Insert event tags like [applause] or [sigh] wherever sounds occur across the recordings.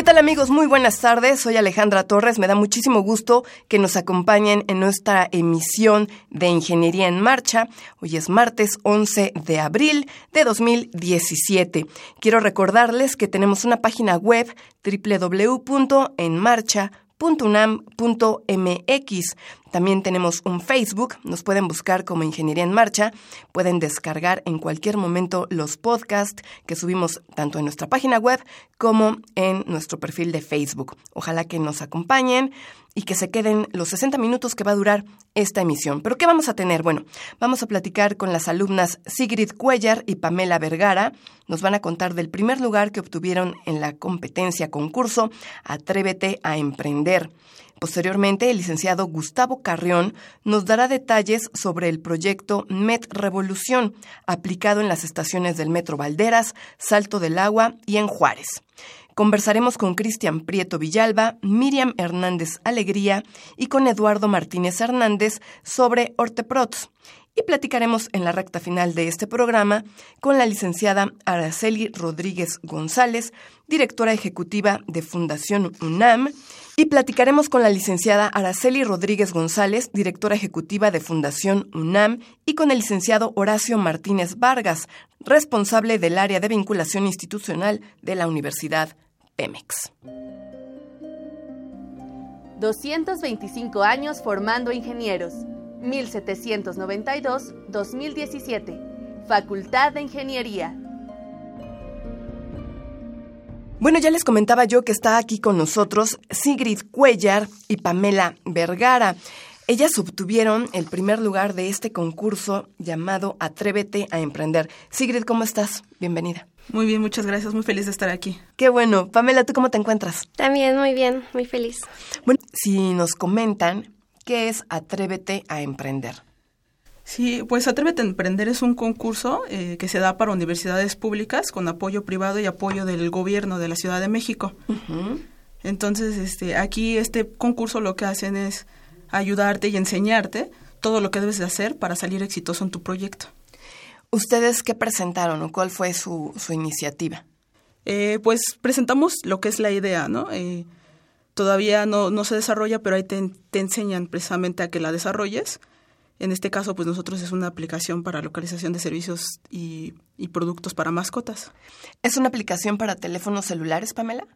¿Qué tal amigos? Muy buenas tardes. Soy Alejandra Torres. Me da muchísimo gusto que nos acompañen en nuestra emisión de Ingeniería en Marcha. Hoy es martes 11 de abril de 2017. Quiero recordarles que tenemos una página web www.enmarcha.unam.mx también tenemos un Facebook, nos pueden buscar como Ingeniería en Marcha, pueden descargar en cualquier momento los podcasts que subimos tanto en nuestra página web como en nuestro perfil de Facebook. Ojalá que nos acompañen y que se queden los 60 minutos que va a durar esta emisión. ¿Pero qué vamos a tener? Bueno, vamos a platicar con las alumnas Sigrid Cuellar y Pamela Vergara. Nos van a contar del primer lugar que obtuvieron en la competencia concurso Atrévete a Emprender. Posteriormente, el licenciado Gustavo Carrión nos dará detalles sobre el proyecto Met Revolución, aplicado en las estaciones del Metro Valderas, Salto del Agua y en Juárez. Conversaremos con Cristian Prieto Villalba, Miriam Hernández Alegría y con Eduardo Martínez Hernández sobre Orteprots. Y platicaremos en la recta final de este programa con la licenciada Araceli Rodríguez González, directora ejecutiva de Fundación UNAM, y platicaremos con la licenciada Araceli Rodríguez González, directora ejecutiva de Fundación UNAM, y con el licenciado Horacio Martínez Vargas, responsable del área de vinculación institucional de la Universidad Pemex. 225 años formando ingenieros. 1792-2017. Facultad de Ingeniería. Bueno, ya les comentaba yo que está aquí con nosotros Sigrid Cuellar y Pamela Vergara. Ellas obtuvieron el primer lugar de este concurso llamado Atrévete a Emprender. Sigrid, ¿cómo estás? Bienvenida. Muy bien, muchas gracias. Muy feliz de estar aquí. Qué bueno. Pamela, ¿tú cómo te encuentras? También muy bien, muy feliz. Bueno, si nos comentan qué es Atrévete a Emprender. Sí, pues Atrévete a Emprender es un concurso eh, que se da para universidades públicas con apoyo privado y apoyo del gobierno de la Ciudad de México. Entonces, este, aquí este concurso lo que hacen es ayudarte y enseñarte todo lo que debes de hacer para salir exitoso en tu proyecto. ¿Ustedes qué presentaron o cuál fue su, su iniciativa? Eh, pues presentamos lo que es la idea, ¿no? Eh, todavía no, no se desarrolla, pero ahí te, te enseñan precisamente a que la desarrolles en este caso, pues nosotros es una aplicación para localización de servicios y, productos para mascotas. ¿Es una aplicación para teléfonos celulares, Pamela?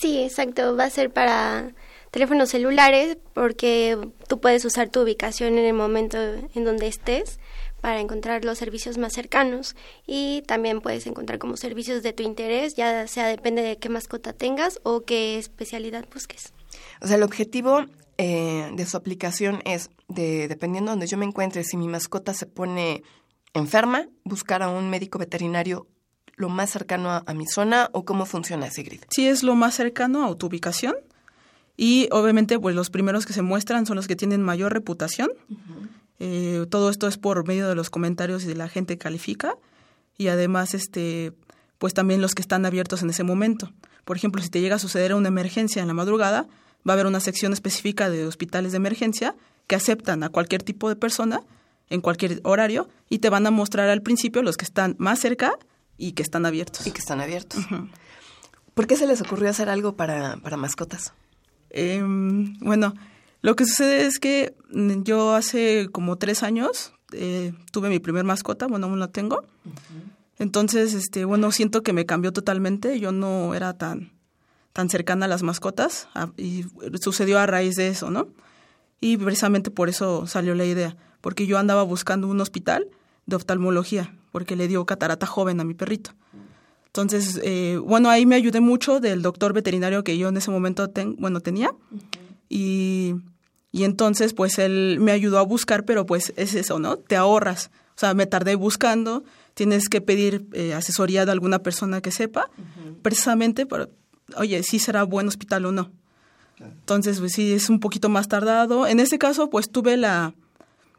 Sí, exacto. Va a ser para teléfonos celulares porque tú puedes usar tu ubicación en el momento en donde estés para encontrar los servicios más cercanos y también puedes encontrar como servicios de tu interés, ya sea depende de qué mascota tengas o qué especialidad busques. O sea, el objetivo eh, de su aplicación es, de, dependiendo de donde yo me encuentre, si mi mascota se pone enferma, buscar a un médico veterinario lo más cercano a, mi zona o cómo funciona Sigrid? Sí, es lo más cercano a tu ubicación y obviamente pues los primeros que se muestran son los que tienen mayor reputación. Eh, todo esto es por medio de los comentarios y de la gente califica y además este pues también los que están abiertos en ese momento. Por ejemplo, si te llega a suceder una emergencia en la madrugada, va a haber una sección específica de hospitales de emergencia que aceptan a cualquier tipo de persona en cualquier horario y te van a mostrar al principio los que están más cerca y que están abiertos. Y que están abiertos. ¿Por qué se les ocurrió hacer algo para, para mascotas? Em, bueno, lo que sucede es que mm, yo hace como tres años eh, tuve mi primer mascota, bueno, aún la tengo. Entonces, este, bueno, siento que me cambió totalmente. Yo no era tan, tan cercana a las mascotas y sucedió a raíz de eso, ¿no? Y precisamente por eso salió la idea, porque yo andaba buscando un hospital de oftalmología, porque le dio catarata joven a mi perrito. Entonces, eh, bueno, ahí me ayudé mucho del doctor veterinario que yo en ese momento ten, bueno, tenía. Y, y entonces, pues él me ayudó a buscar, pero pues es eso, ¿no? Te ahorras. O sea, me tardé buscando, tienes que pedir eh, asesoría de alguna persona que sepa, precisamente para, oye, si será buen hospital o no. Entonces, pues sí, es un poquito más tardado. En este caso, pues tuve la,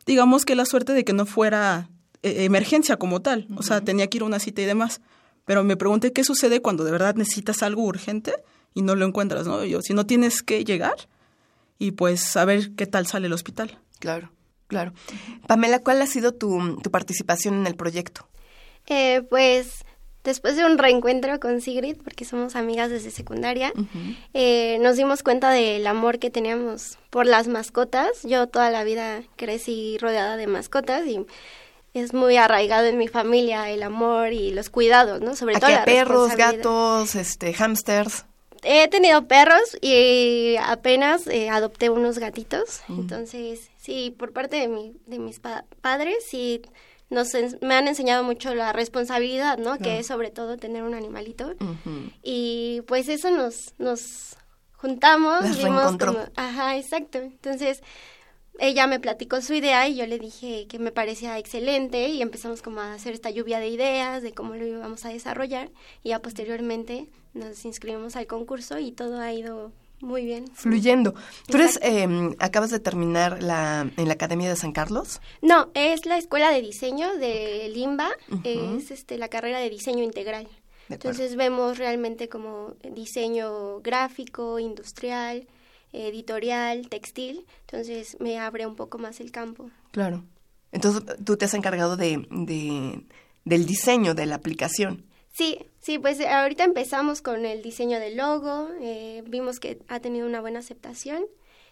digamos que la suerte de que no fuera eh, emergencia como tal. O sea, tenía que ir a una cita y demás. Pero me pregunté qué sucede cuando de verdad necesitas algo urgente y no lo encuentras, ¿no? Yo, si no tienes que llegar y pues saber qué tal sale el hospital. Claro, claro. Pamela, ¿cuál ha sido tu, tu participación en el proyecto? Eh, pues después de un reencuentro con Sigrid, porque somos amigas desde secundaria, eh, nos dimos cuenta del amor que teníamos por las mascotas. Yo toda la vida crecí rodeada de mascotas y es muy arraigado en mi familia el amor y los cuidados, ¿no? Sobre todo la perros, gatos, este, hamsters. He tenido perros y apenas eh, adopté unos gatitos. Entonces, sí, por parte de, mi, de mis padres, sí nos me han enseñado mucho la responsabilidad, ¿no? Que es sobre todo tener un animalito. Y pues eso nos, nos juntamos. vimos como, ajá, exacto. Entonces, ella me platicó su idea y yo le dije que me parecía excelente y empezamos como a hacer esta lluvia de ideas de cómo lo íbamos a desarrollar y ya posteriormente nos inscribimos al concurso y todo ha ido muy bien. Fluyendo. ¿Tú eres, em, acabas de terminar la, en la Academia de San Carlos? No, es la Escuela de Diseño de Limba, es este, la carrera de diseño integral. Entonces vemos realmente como diseño gráfico, industrial, editorial, textil, entonces me abre un poco más el campo. Claro. Entonces tú te has encargado de, de del diseño de la aplicación. Sí, sí, pues ahorita empezamos con el diseño del logo, eh, vimos que ha tenido una buena aceptación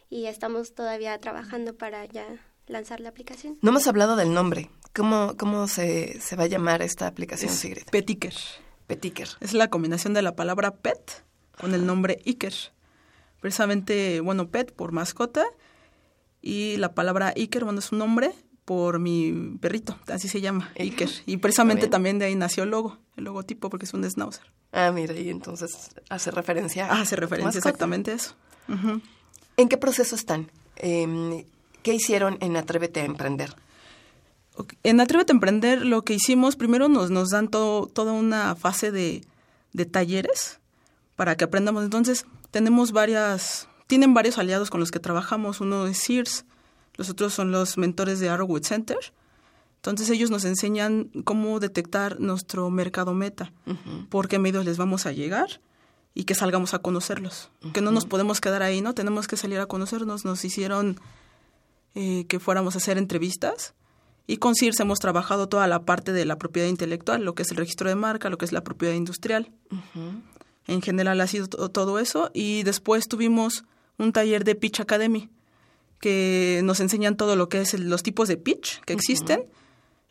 y estamos todavía trabajando para ya lanzar la aplicación. No hemos hablado del nombre. ¿Cómo, cómo se, se va a llamar esta aplicación, Sigrid? Petiker. Petiker. Es la combinación de la palabra pet con el nombre Iker. Precisamente, bueno, pet por mascota y la palabra Iker, bueno, es un nombre por mi perrito, así se llama, Iker. Y precisamente también de ahí nació el logo, el logotipo, porque es un schnauzer. Ah, mira, y entonces hace referencia a... Hace referencia exactamente a eso. ¿En qué proceso están? Em, ¿Qué hicieron en Atrévete a Emprender? En Atrévete a Emprender lo que hicimos, primero nos, nos dan todo, toda una fase de, de talleres para que aprendamos. Entonces, tenemos varias, tienen varios aliados con los que trabajamos. Uno es Sears, los otros son los mentores de Arrowwood Center. Entonces ellos nos enseñan cómo detectar nuestro mercado meta, por qué medios les vamos a llegar y que salgamos a conocerlos. Que no nos podemos quedar ahí, ¿no? Tenemos que salir a conocernos. Nos hicieron eh, que fuéramos a hacer entrevistas. Y con CIRS hemos trabajado toda la parte de la propiedad intelectual, lo que es el registro de marca, lo que es la propiedad industrial. En general ha sido todo eso. Y después tuvimos un taller de Pitch Academy, que nos enseñan todo lo que es los tipos de pitch que existen,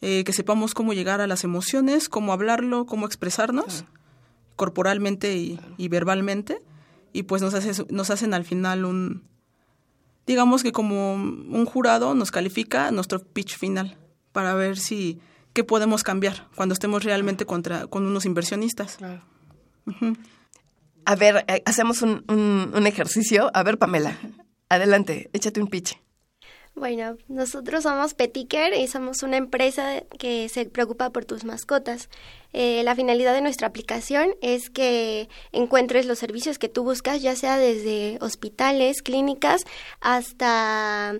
eh, que sepamos cómo llegar a las emociones, cómo hablarlo, cómo expresarnos corporalmente y, verbalmente, y pues nos, hace, nos hacen al final un, digamos que como un jurado nos califica nuestro pitch final para ver si qué podemos cambiar cuando estemos realmente contra con unos inversionistas. A ver, eh, hacemos un, un ejercicio. A ver, Pamela, Adelante, échate un pitch. Bueno, nosotros somos Petiker y somos una empresa que se preocupa por tus mascotas. Eh, la finalidad de nuestra aplicación es que encuentres los servicios que tú buscas, ya sea desde hospitales, clínicas, hasta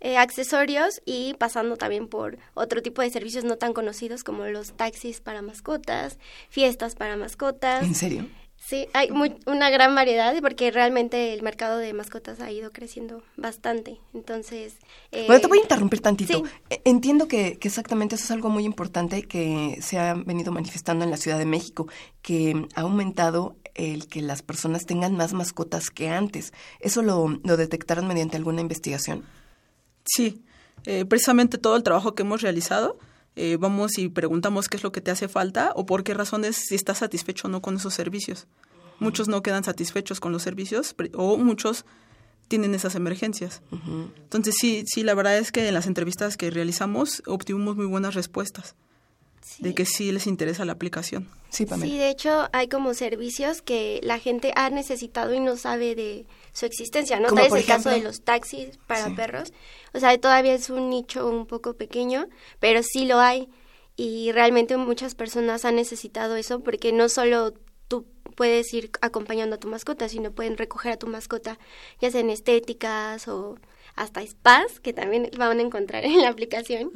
eh, accesorios y pasando también por otro tipo de servicios no tan conocidos como los taxis para mascotas, fiestas para mascotas. ¿En serio? Sí, hay una gran variedad porque realmente el mercado de mascotas ha ido creciendo bastante. Entonces. Eh, bueno, te voy a interrumpir tantito. E, entiendo que, exactamente eso es algo muy importante que se ha venido manifestando en la Ciudad de México, que ha aumentado el que las personas tengan más mascotas que antes. ¿Eso lo, lo detectaron mediante alguna investigación? Sí, eh, precisamente todo el trabajo que hemos realizado eh, vamos y preguntamos qué es lo que te hace falta o por qué razones si estás satisfecho o no con esos servicios. Muchos no quedan satisfechos con los servicios o muchos tienen esas emergencias. Entonces sí, sí, la verdad es que en las entrevistas que realizamos obtuvimos muy buenas respuestas de que sí les interesa la aplicación. Sí, Sí, de hecho hay como servicios que la gente ha necesitado y no sabe de su existencia, ¿no? Tal es el caso de los taxis para perros. O sea, todavía es un nicho un poco pequeño, pero sí lo hay. Y realmente muchas personas han necesitado eso porque no solo tú puedes ir acompañando a tu mascota, sino pueden recoger a tu mascota, ya sea en estéticas o hasta spas que también van a encontrar [laughs] en la aplicación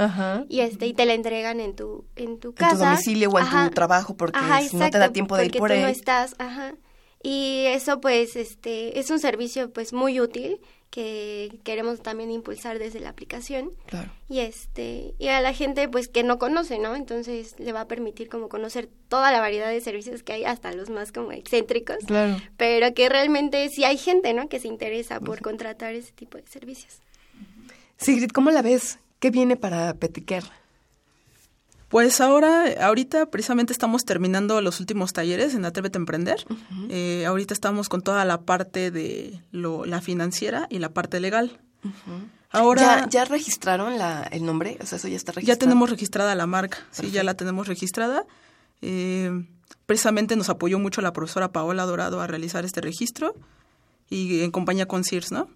y este y te la entregan en tu en tu casa en tu domicilio o en tu trabajo porque no te da tiempo de ir por tú ahí no estás ajá y eso pues este es un servicio pues muy útil que queremos también impulsar desde la aplicación. Claro. Y este y a la gente pues que no conoce, ¿no? Entonces le va a permitir como conocer toda la variedad de servicios que hay, hasta los más como excéntricos. Claro. Pero que realmente sí hay gente, ¿no? Que se interesa por contratar ese tipo de servicios. Sigrid, ¿cómo la ves? ¿Qué viene para Petiquer? Pues ahora, ahorita precisamente estamos terminando los últimos talleres en Atrévete a Emprender. Eh, ahorita estamos con toda la parte de lo, la financiera y la parte legal. Ahora, ¿Ya, registraron la, el nombre? O sea, eso ya está registrado. Ya tenemos registrada la marca, sí, ya la tenemos registrada. Eh, precisamente nos apoyó mucho la profesora Paola Dorado a realizar este registro y en compañía con CIRS, ¿no?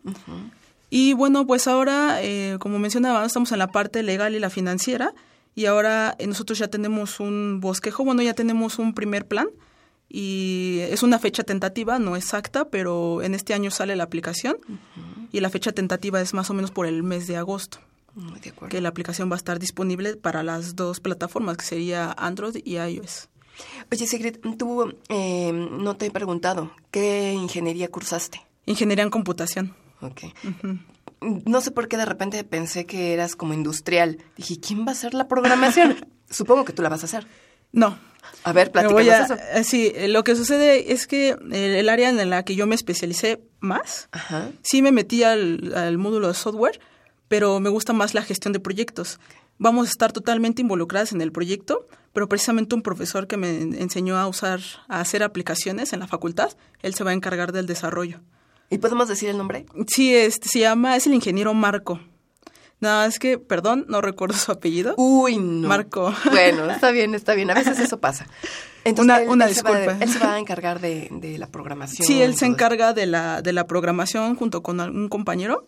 Y bueno, pues ahora, eh, como mencionaba, estamos en la parte legal y la financiera y ahora eh, nosotros ya tenemos un bosquejo, bueno, ya tenemos un primer plan y es una fecha tentativa, no exacta, pero en este año sale la aplicación y la fecha tentativa es más o menos por el mes de agosto. Mm, que la aplicación va a estar disponible para las dos plataformas, que sería Android y iOS. Oye, Sigrid, tú eh, no te he preguntado, ¿qué ingeniería cursaste? Ingeniería en computación. Ok no sé por qué de repente pensé que eras como industrial. Dije, ¿quién va a hacer la programación? [laughs] Supongo que tú la vas a hacer. No. A ver, platícanos eso. Eh, sí, eh, lo que sucede es que el, área en la que yo me especialicé más, sí me metí al, módulo de software, pero me gusta más la gestión de proyectos. Vamos a estar totalmente involucradas en el proyecto, pero precisamente un profesor que me enseñó a usar, a hacer aplicaciones en la facultad, él se va a encargar del desarrollo. ¿Y podemos decir el nombre? Sí, este, se llama, es el ingeniero Marco. Nada, es que, perdón, no recuerdo su apellido. Uy, no. Marco. Bueno, [laughs] está bien, está bien. A veces eso pasa. Entonces, una, disculpa. él se va a [laughs] encargar de, de la programación. Sí, él se encarga de la, de la programación junto con un compañero.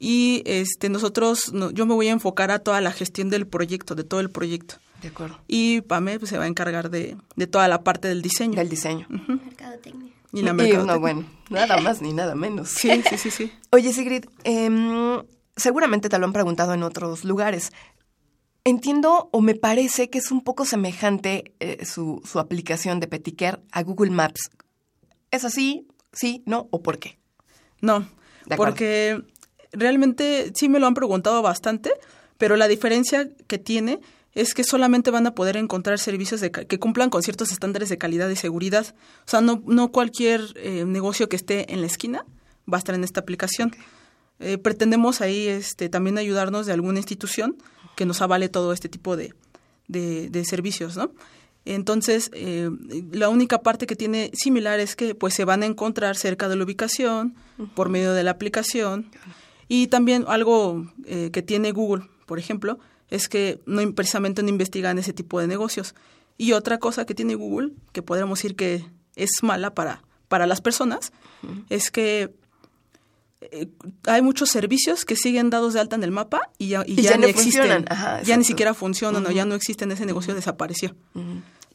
Y este, nosotros, yo me voy a enfocar a toda la gestión del proyecto, de todo el proyecto. De acuerdo. Y Pame pues, se va a encargar de, de toda la parte del diseño. Del diseño. Mercadotecnia. [laughs] Y la no, bueno, nada más ni nada menos. Sí, sí, sí, sí. [laughs] Oye, Sigrid, em, seguramente te lo han preguntado en otros lugares. Entiendo o me parece que es un poco semejante eh, su, su aplicación de Petiker a Google Maps. ¿Es así? ¿Sí? ¿No? ¿O por qué? No, porque realmente sí me lo han preguntado bastante, pero la diferencia que tiene es que solamente van a poder encontrar servicios de, que cumplan con ciertos estándares de calidad y seguridad. O sea, no, no cualquier eh, negocio que esté en la esquina va a estar en esta aplicación. Eh, pretendemos ahí este, también ayudarnos de alguna institución que nos avale todo este tipo de, de, servicios, ¿no? Entonces, eh, la única parte que tiene similar es que pues se van a encontrar cerca de la ubicación por medio de la aplicación y también algo que tiene Google, por ejemplo, es que no precisamente no investigan ese tipo de negocios. Y otra cosa que tiene Google, que podríamos decir que es mala para, para las personas, es que eh, hay muchos servicios que siguen dados de alta en el mapa y ya, ya, no existen. ya ni siquiera funcionan o ya no existen, ese negocio desapareció.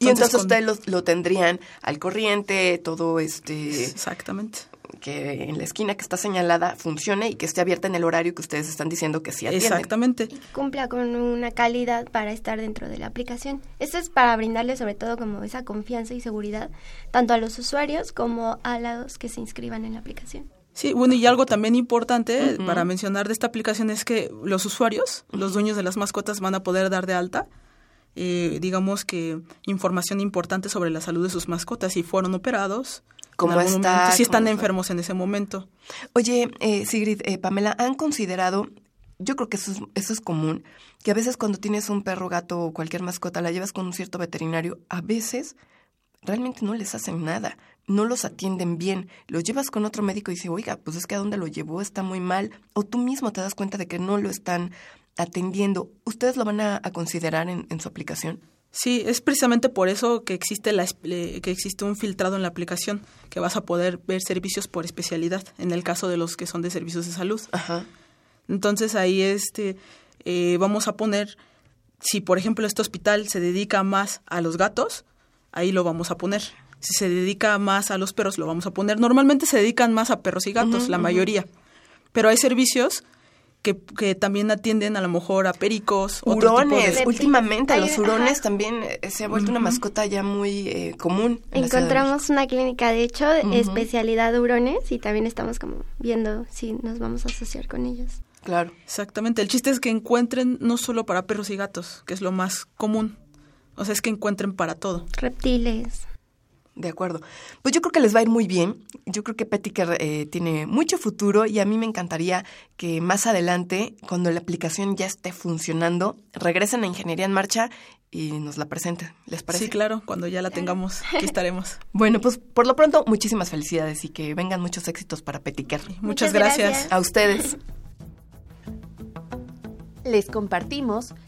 y entonces ustedes lo, lo, tendrían al corriente, todo este... Exactamente que en la esquina que está señalada funcione y que esté abierta en el horario que ustedes están diciendo que sí atienden. Exactamente. Y cumpla con una calidad para estar dentro de la aplicación. Esto es para brindarle sobre todo como esa confianza y seguridad tanto a los usuarios como a los que se inscriban en la aplicación. Sí, bueno, y algo también importante para mencionar de esta aplicación es que los usuarios, los dueños de las mascotas, van a poder dar de alta eh, digamos que información importante sobre la salud de sus mascotas, si fueron operados, cómo está, si están enfermos en ese momento. Oye, eh, Sigrid, eh, Pamela, ¿han considerado, yo creo que eso es, eso es común, que a veces cuando tienes un perro, gato o cualquier mascota, la llevas con un cierto veterinario, a veces realmente no les hacen nada. no los atienden bien. Los llevas con otro médico y dice, oiga, pues es que a dónde lo llevó está muy mal. O tú mismo te das cuenta de que no lo están atendiendo. ¿Ustedes lo van a, considerar en, su aplicación? Sí, es precisamente por eso que existe, la, que existe un filtrado en la aplicación, que vas a poder ver servicios por especialidad, en el caso de los que son de servicios de salud. Ajá. Entonces ahí este, eh, vamos a poner, si por ejemplo este hospital se dedica más a los gatos, ahí lo vamos a poner. Si se dedica más a los perros, lo vamos a poner. Normalmente se dedican más a perros y gatos, la mayoría. Pero hay servicios que, que, también atienden a lo mejor a pericos. Hurones, últimamente a los hurones también eh, se ha vuelto una mascota ya muy eh, común. Encontramos una clínica, de hecho, de especialidad hurones y también estamos como viendo si nos vamos a asociar con ellos. Claro. Exactamente. El chiste es que encuentren no solo para perros y gatos, que es lo más común. O sea, es que encuentren para todo. Reptiles. De acuerdo. Pues yo creo que les va a ir muy bien. Yo creo que Petiker eh, tiene mucho futuro y a mí me encantaría que más adelante, cuando la aplicación ya esté funcionando, regresen a Ingeniería en Marcha y nos la presenten. ¿Les parece? Sí, claro. Cuando ya la tengamos, aquí estaremos. [laughs] bueno, pues por lo pronto, muchísimas felicidades y que vengan muchos éxitos para Petiker. Muchas, gracias. A ustedes. Les compartimos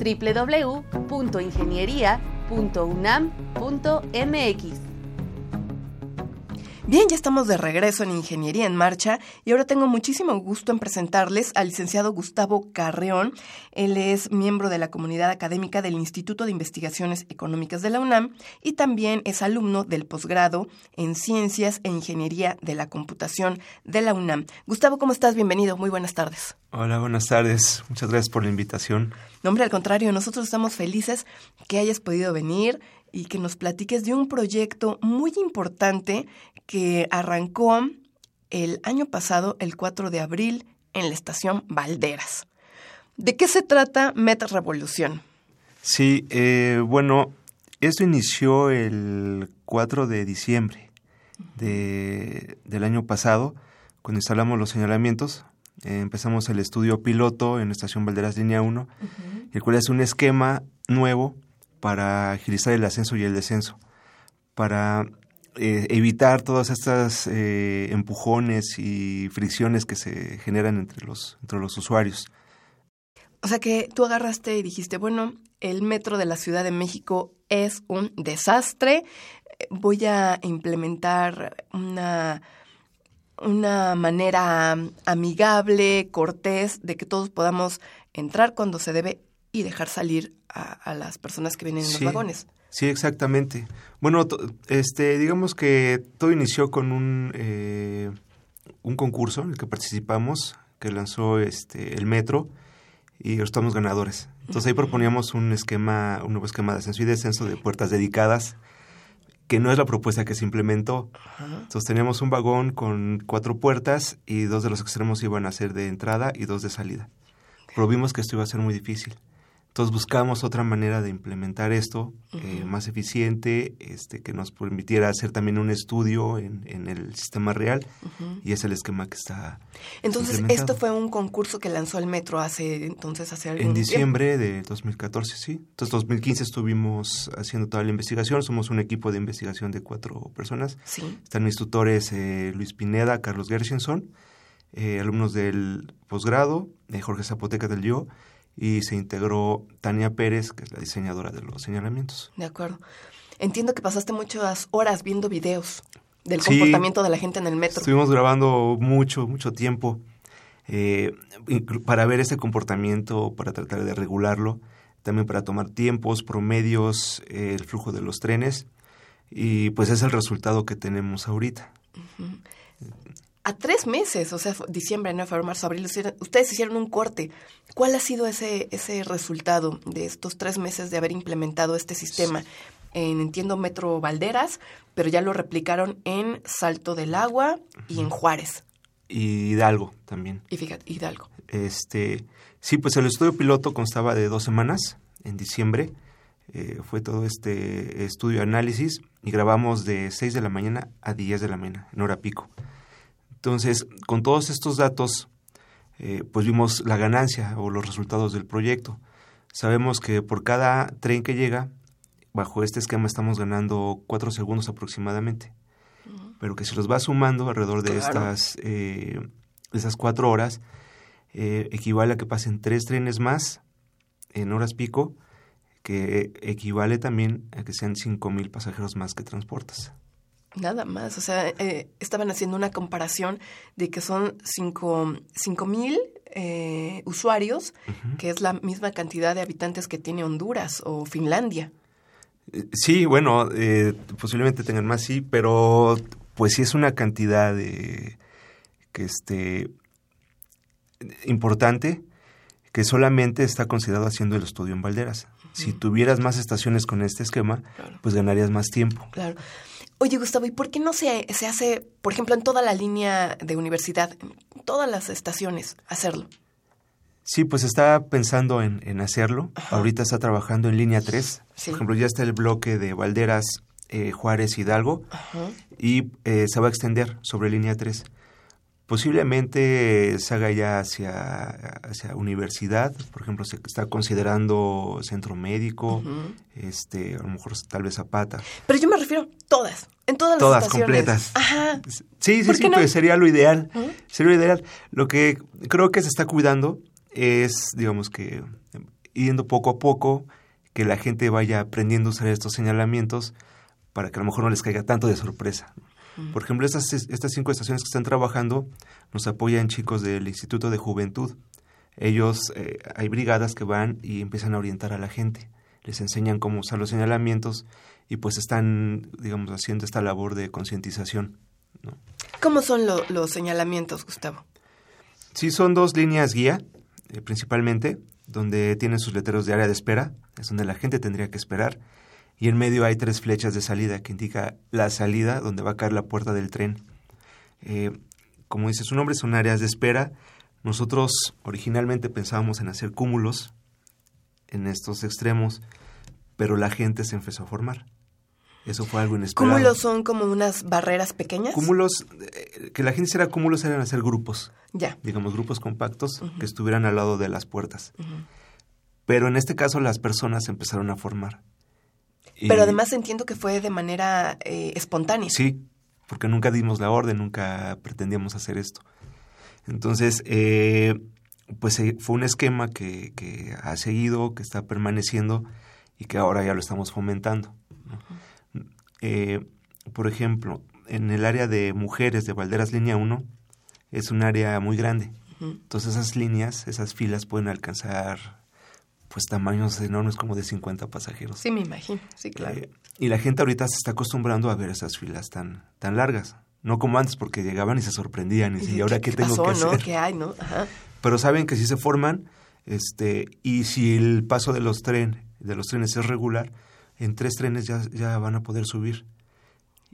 www.ingeniería.unam.mx Bien, ya estamos de regreso en Ingeniería en Marcha y ahora tengo muchísimo gusto en presentarles al licenciado Gustavo Carreón. Él es miembro de la comunidad académica del Instituto de Investigaciones Económicas de la UNAM y también es alumno del posgrado en Ciencias e Ingeniería de la Computación de la UNAM. Gustavo, ¿cómo estás? Bienvenido, muy buenas tardes. Hola, buenas tardes. Muchas gracias por la invitación. No, hombre, al contrario, nosotros estamos felices que hayas podido venir y que nos platiques de un proyecto muy importante que arrancó el año pasado, el 4 de abril, en la estación Valderas. ¿De qué se trata Meta Revolución? Sí, eh, bueno, esto inició el 4 de diciembre de, del año pasado, cuando instalamos los señalamientos. Eh, empezamos el estudio piloto en la estación Valderas Línea 1, el cual es un esquema nuevo para agilizar el ascenso y el descenso, para eh, evitar todas estas eh, empujones y fricciones que se generan entre los, entre los usuarios. O sea que tú agarraste y dijiste, bueno, el metro de la Ciudad de México es un desastre, voy a implementar una, una manera amigable, cortés, de que todos podamos entrar cuando se debe y dejar salir a, las personas que vienen en los vagones. Sí, exactamente. Bueno, este, digamos que todo inició con un, eh, un concurso en el que participamos, que lanzó este, el Metro, y estamos ganadores. Entonces ahí proponíamos un esquema, un nuevo esquema de ascenso y descenso de puertas dedicadas, que no es la propuesta que se implementó. Entonces teníamos un vagón con cuatro puertas y dos de los extremos iban a ser de entrada y dos de salida. Pero vimos que esto iba a ser muy difícil. Entonces buscamos otra manera de implementar esto eh, más eficiente, este, que nos permitiera hacer también un estudio en, en el sistema real y es el esquema que está. Entonces esto fue un concurso que lanzó el Metro hace entonces hace algún En diciembre de 2014, sí. Entonces 2015 estuvimos haciendo toda la investigación. Somos un equipo de investigación de cuatro personas. Sí. Están mis tutores eh, Luis Pineda, Carlos Gershenson, eh, alumnos del posgrado, Jorge Zapoteca del Yo y se integró Tania Pérez, que es la diseñadora de los señalamientos. De acuerdo. Entiendo que pasaste muchas horas viendo videos del comportamiento de la gente en el metro. Estuvimos grabando mucho, mucho tiempo eh, para ver ese comportamiento, para tratar de regularlo, también para tomar tiempos, promedios, eh, el flujo de los trenes y pues es el resultado que tenemos ahorita a tres meses, o sea, diciembre, enero, febrero, marzo, abril, ustedes hicieron un corte. ¿Cuál ha sido ese, ese resultado de estos tres meses de haber implementado este sistema? en, entiendo, Metro Valderas, pero ya lo replicaron en Salto del Agua y en Juárez. Y Hidalgo también. Y fíjate, Hidalgo. Este, sí, pues el estudio piloto constaba de dos semanas, en diciembre. Eh, fue todo este estudio análisis y grabamos de 6 de la mañana a 10 de la mañana, en hora pico. Entonces, con todos estos datos, eh, pues vimos la ganancia o los resultados del proyecto. Sabemos que por cada tren que llega, bajo este esquema estamos ganando cuatro segundos aproximadamente. Pero que si los va sumando alrededor de estas eh, esas cuatro horas, eh, equivale a que pasen tres trenes más en horas pico, que equivale también a que sean cinco mil pasajeros más que transportas. Nada más, o sea, eh, estaban haciendo una comparación de que son cinco mil eh, usuarios, que es la misma cantidad de habitantes que tiene Honduras o Finlandia. Eh, sí, bueno, eh, posiblemente tengan más, sí, pero pues sí es una cantidad de que este importante que solamente está considerado haciendo el estudio en Valderas. Si tuvieras más estaciones con este esquema, pues ganarías más tiempo. Claro. Oye, Gustavo, ¿y por qué no se, se hace, por ejemplo, en toda la línea de universidad, en todas las estaciones, hacerlo? Sí, pues está pensando en, en hacerlo. Ahorita está trabajando en línea 3. Por ejemplo, ya está el bloque de Valderas, eh, Juárez, Hidalgo. Y eh, se va a extender sobre línea 3. Posiblemente se haga ya hacia, hacia universidad, por ejemplo, se está considerando centro médico, este, a lo mejor tal vez Zapata. Pero yo me refiero todas, en todas las Todas estaciones. completas. Ajá. Sí, sí, ¿Por sí, no? pues sería lo ideal. Sería lo ideal. Lo que creo que se está cuidando es, digamos que, yendo poco a poco, que la gente vaya aprendiendo a usar estos señalamientos para que a lo mejor no les caiga tanto de sorpresa. Por ejemplo, estas, estas cinco estaciones que están trabajando nos apoyan chicos del Instituto de Juventud. Ellos, eh, hay brigadas que van y empiezan a orientar a la gente. Les enseñan cómo usar los señalamientos y pues están, digamos, haciendo esta labor de concientización. ¿no? ¿Cómo son lo- los señalamientos, Gustavo? Sí, son dos líneas guía, eh, principalmente, donde tienen sus letreros de área de espera, es donde la gente tendría que esperar, y en medio hay tres flechas de salida que indica la salida donde va a caer la puerta del tren. Eh, como dice su nombre, son áreas de espera. Nosotros originalmente pensábamos en hacer cúmulos en estos extremos, pero la gente se empezó a formar. Eso fue algo inesperado. ¿Cúmulos son como unas barreras pequeñas? Cúmulos, eh, que la gente hiciera cúmulos eran hacer grupos Ya. digamos, grupos compactos que estuvieran al lado de las puertas. Pero en este caso las personas se empezaron a formar. Pero además entiendo que fue de manera eh, espontánea. Sí, porque nunca dimos la orden, nunca pretendíamos hacer esto. Entonces, eh, pues eh, fue un esquema que, que ha seguido, que está permaneciendo y que ahora ya lo estamos fomentando. ¿no? Eh, por ejemplo, en el área de mujeres de Valderas Línea 1 es un área muy grande. Entonces esas líneas, esas filas pueden alcanzar pues tamaños enormes como de 50 pasajeros. Sí, me imagino. Sí, claro. Eh, y la gente ahorita se está acostumbrando a ver esas filas tan, tan largas. No como antes, porque llegaban y se sorprendían y decían, ¿y ahora qué, tengo pasó, que no? hacer? ¿Qué hay, no? Ajá. Pero saben que si se forman, este, y si el paso de los tren, de los trenes es regular, en tres trenes ya, ya van a poder subir.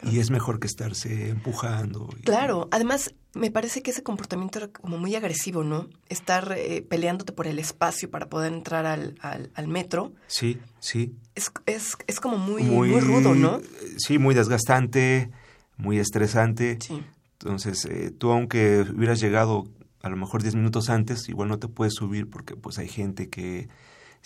Y es mejor que estarse empujando. y- Claro, además me parece que ese comportamiento era como muy agresivo, ¿no? Estar eh, peleándote por el espacio para poder entrar al, al, al metro Sí, sí. es, es, es como muy, muy, rudo, ¿no? Sí, muy desgastante, muy estresante. Sí. Entonces, eh, tú aunque hubieras llegado a lo mejor 10 minutos antes, igual no te puedes subir porque pues hay gente que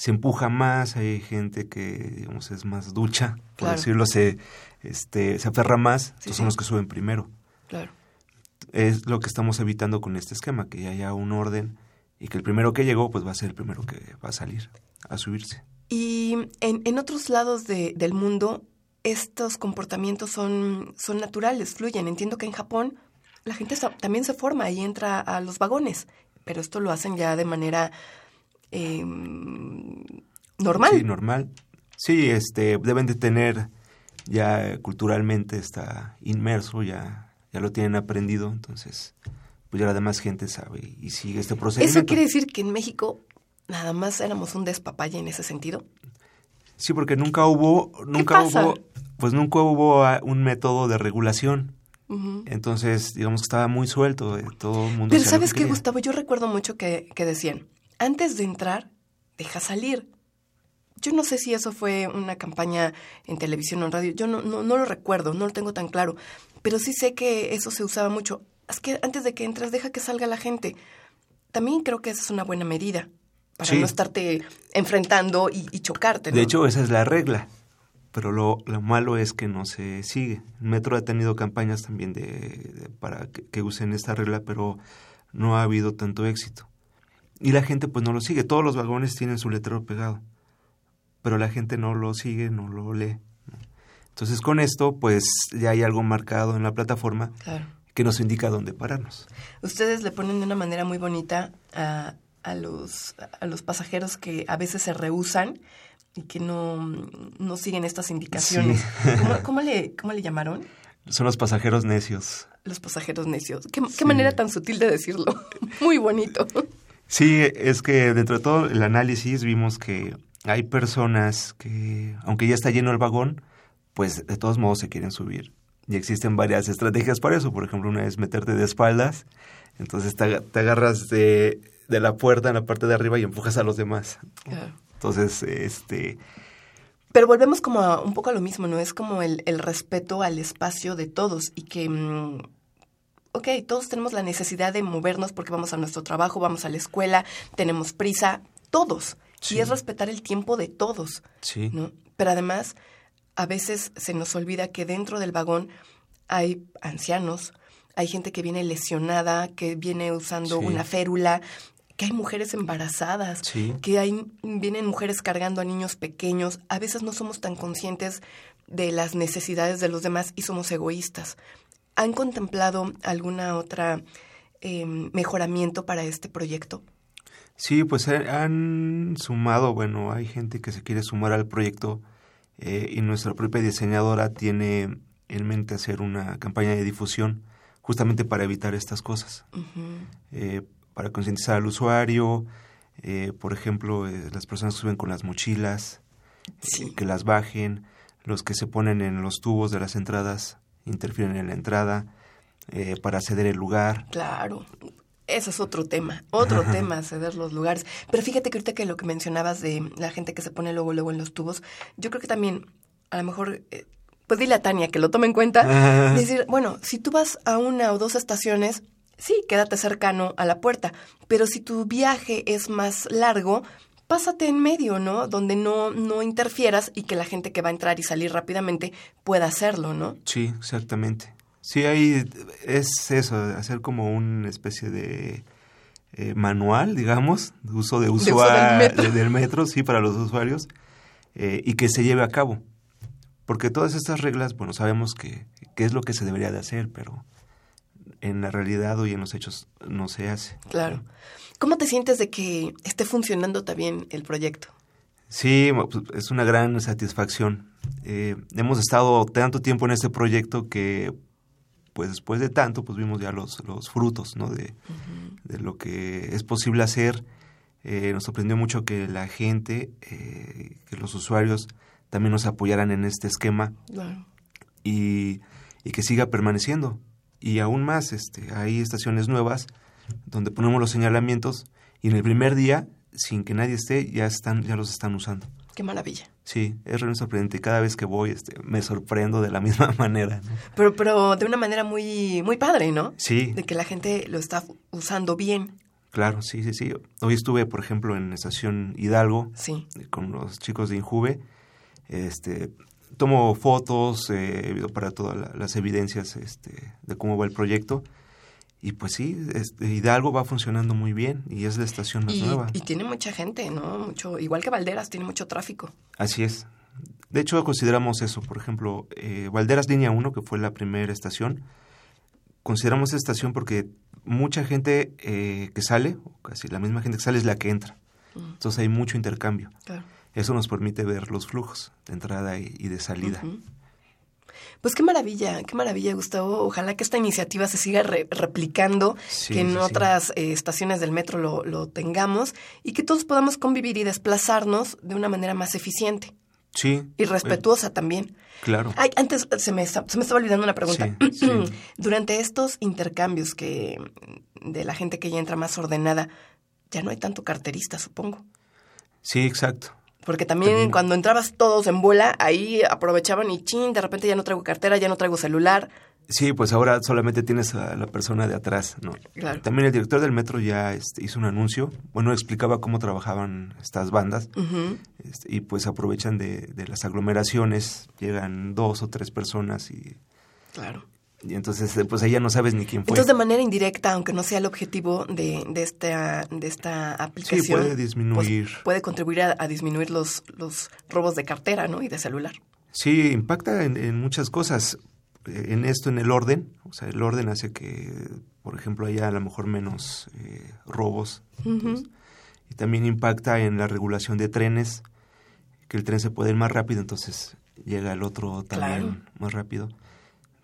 se empuja más, hay gente que digamos es más ducha, por Claro. decirlo, se, este, se aferra más, Sí, entonces sí. son los que suben primero. Claro. Es lo que estamos evitando con este esquema, que haya un orden y que el primero que llegó pues va a ser el primero que va a salir a subirse. Y en, en otros lados de- del mundo, estos comportamientos son, son naturales, fluyen. Entiendo que en Japón la gente también se forma y entra a los vagones, pero esto lo hacen ya de manera eh, normal. Sí, normal. Sí, este, deben de tener ya culturalmente está inmerso, ya, ya lo tienen aprendido, entonces pues ya la demás gente sabe y sigue este procedimiento. ¿Eso quiere decir que en México nada más éramos un despapalle en ese sentido? Sí, porque nunca hubo, nunca hubo, pues nunca hubo un método de regulación. Entonces, digamos que estaba muy suelto, todo el mundo. Pero ¿sabes qué. Gustavo? Yo recuerdo mucho que, que decían, antes de entrar, deja salir. Yo no sé si eso fue una campaña en televisión o en radio, yo no, no, no lo recuerdo, no lo tengo tan claro, pero sí sé que eso se usaba mucho. Es que antes de que entres, deja que salga la gente. También creo que esa es una buena medida para Sí. no estarte enfrentando y, y chocarte. ¿no? De hecho, esa es la regla. Pero lo, lo malo es que no se sigue. Metro ha tenido campañas también de, de- para que, que usen esta regla, pero no ha habido tanto éxito. Y la gente pues no lo sigue. Todos los vagones tienen su letrero pegado. Pero la gente no lo sigue, no lo lee. Entonces con esto pues ya hay algo marcado en la plataforma Claro. que nos indica dónde pararnos. Ustedes le ponen de una manera muy bonita a, a los, a los pasajeros que a veces se rehusan y que no, no siguen estas indicaciones. ¿Cómo, [laughs] cómo le, ¿Cómo le llamaron? Son los pasajeros necios. Los pasajeros necios. ¿Qué, qué manera tan sutil de decirlo? [laughs] Muy bonito. Sí, es que dentro de todo el análisis vimos que hay personas que, aunque ya está lleno el vagón, pues de todos modos se quieren subir. Y existen varias estrategias para eso. Por ejemplo, una es meterte de espaldas, entonces te, aga- te agarras de, de la puerta en la parte de arriba y empujas a los demás. Entonces, este, Pero volvemos como a, un poco a lo mismo, ¿no? Es como el, el respeto al espacio de todos y que, mm, ok, todos tenemos la necesidad de movernos porque vamos a nuestro trabajo, vamos a la escuela, tenemos prisa, todos. Sí. Y es respetar el tiempo de todos, sí, ¿no? Pero además, a veces se nos olvida que dentro del vagón hay ancianos, hay gente que viene lesionada, que viene usando Sí. una férula, que hay mujeres embarazadas, Sí. que hay, vienen mujeres cargando a niños pequeños. A veces no somos tan conscientes de las necesidades de los demás y somos egoístas. ¿Han contemplado alguna otra eh, mejoramiento para este proyecto? Sí, pues eh, han sumado, bueno, hay gente que se quiere sumar al proyecto eh, y nuestra propia diseñadora tiene en mente hacer una campaña de difusión justamente para evitar estas cosas, eh, para concientizar al usuario, eh, por ejemplo, las personas que suben con las mochilas, Sí. que las bajen, los que se ponen en los tubos de las entradas, interfieren en la entrada, eh, para ceder el lugar. Claro. Eso es otro tema, otro [laughs] tema, ceder los lugares. Pero fíjate que ahorita que lo que mencionabas de la gente que se pone luego, luego en los tubos, yo creo que también, a lo mejor, eh, pues dile a Tania que lo tome en cuenta. [laughs] Decir, bueno, si tú vas a una o dos estaciones, sí, quédate cercano a la puerta. Pero si tu viaje es más largo, pásate en medio, ¿no? Donde no, no interfieras y que la gente que va a entrar y salir rápidamente pueda hacerlo, ¿no? Sí, exactamente. Sí, ahí es eso, hacer como una especie de eh, manual, digamos, de uso de uso del usuario metro. [laughs] del metro, sí, para los usuarios, eh, y que se lleve a cabo. Porque todas estas reglas, bueno, sabemos que, que es lo que se debería de hacer, pero en la realidad o en los hechos no se hace. Claro. ¿Cómo te sientes de que esté funcionando también el proyecto? Sí, pues, es una gran satisfacción. Eh, hemos estado tanto tiempo en este proyecto que, pues después de tanto, pues vimos ya los, los frutos, ¿no? De, de lo que es posible hacer. Eh, nos sorprendió mucho que la gente, eh, que los usuarios también nos apoyaran en este esquema Claro. y, y que siga permaneciendo. Y aún más, este, hay estaciones nuevas donde ponemos los señalamientos y en el primer día, sin que nadie esté, ya están, ya los están usando. Qué maravilla. Sí, es realmente sorprendente. Cada vez que voy, este, me sorprendo de la [laughs] misma manera. ¿no? Pero, pero de una manera muy, muy padre, ¿no? Sí, De que la gente lo está usando bien. claro, sí, sí, sí. Hoy estuve, por ejemplo, en Estación Hidalgo Sí. con los chicos de Injuve. Este, tomo fotos, eh, para todas la- las evidencias este, de cómo va el proyecto. Y pues sí, este, Hidalgo va funcionando muy bien y es la estación más Y, nueva. y tiene mucha gente, ¿no? Mucho, igual que Valderas, tiene mucho tráfico. Así es. De hecho, consideramos eso. Por ejemplo, eh, Valderas Línea 1, que fue la primera estación, consideramos esa estación porque mucha gente eh, que sale, o casi la misma gente que sale, es la que entra. Entonces hay mucho intercambio. Claro. Eso nos permite ver los flujos de entrada y, de salida. Pues qué maravilla, qué maravilla, Gustavo. Ojalá que esta iniciativa se siga re- replicando, Sí, que en sí, sí. otras eh, estaciones del metro lo, lo tengamos y que todos podamos convivir y desplazarnos de una manera más eficiente. Sí. Y respetuosa también. Claro. Ay, antes se me, se me estaba olvidando una pregunta. [clears throat] Durante estos intercambios que de la gente que ya entra más ordenada, ya no hay tanto carterista, supongo. Sí, exacto. Porque también, cuando entrabas todos en bola, ahí aprovechaban y chin, de repente ya no traigo cartera, ya no traigo celular. Sí, pues ahora solamente tienes a la persona de atrás, ¿no? Claro. También el director del metro ya este, hizo un anuncio, bueno, explicaba cómo trabajaban estas bandas este, y pues aprovechan de, de las aglomeraciones, llegan dos o tres personas y, Claro. Y entonces eh, pues ahí ya no sabes ni quién fue. Entonces, de manera indirecta, aunque no sea el objetivo de, de, esta, de esta aplicación, puede disminuir. pues, puede contribuir a, a disminuir los, los robos de cartera ¿no? y de celular. Sí, impacta en, en muchas cosas. Eh, En esto, en el orden. O sea, el orden hace que, por ejemplo, haya a lo mejor menos eh, robos. Entonces, y también impacta en la regulación de trenes, que el tren se puede ir más rápido, entonces llega el otro también Claro. más rápido.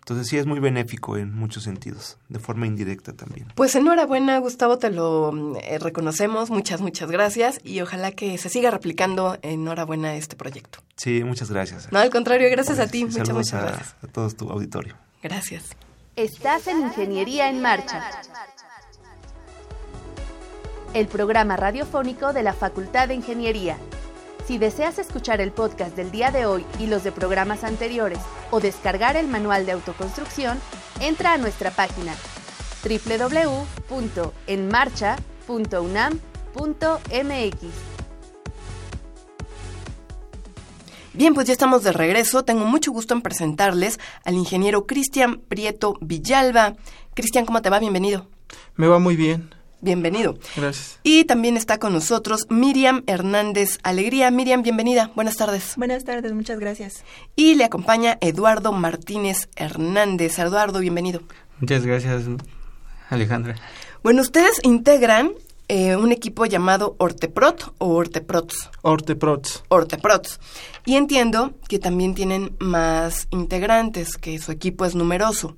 Entonces sí es muy benéfico en muchos sentidos, de forma indirecta también. Pues enhorabuena, Gustavo, te lo eh, reconocemos. Muchas, muchas gracias y ojalá que se siga replicando enhorabuena este proyecto. Sí, muchas gracias. No, al contrario, gracias a ti. Muchas, saludos muchas a, gracias. a todo tu auditorio. Gracias. Estás en Ingeniería en Marcha. El programa radiofónico de la Facultad de Ingeniería. Si deseas escuchar el podcast del día de hoy y los de programas anteriores o descargar el manual de autoconstrucción, entra a nuestra página www.enmarcha.unam.mx. Bien, pues ya estamos de regreso. Tengo mucho gusto en presentarles al ingeniero Cristian Prieto Villalba. Cristian, ¿cómo te va? Bienvenido. Me va muy bien, Bienvenido. gracias. Y también está con nosotros Miriam Hernández Alegría. Miriam, bienvenida. Buenas tardes. Buenas tardes, muchas gracias. Y le acompaña Eduardo Martínez Hernández. Eduardo, bienvenido. Muchas gracias, Alejandra. Bueno, ustedes integran eh, un equipo llamado Orteprot o Orteprots. Orteprots. Orteprots. Y entiendo que también tienen más integrantes, que su equipo es numeroso.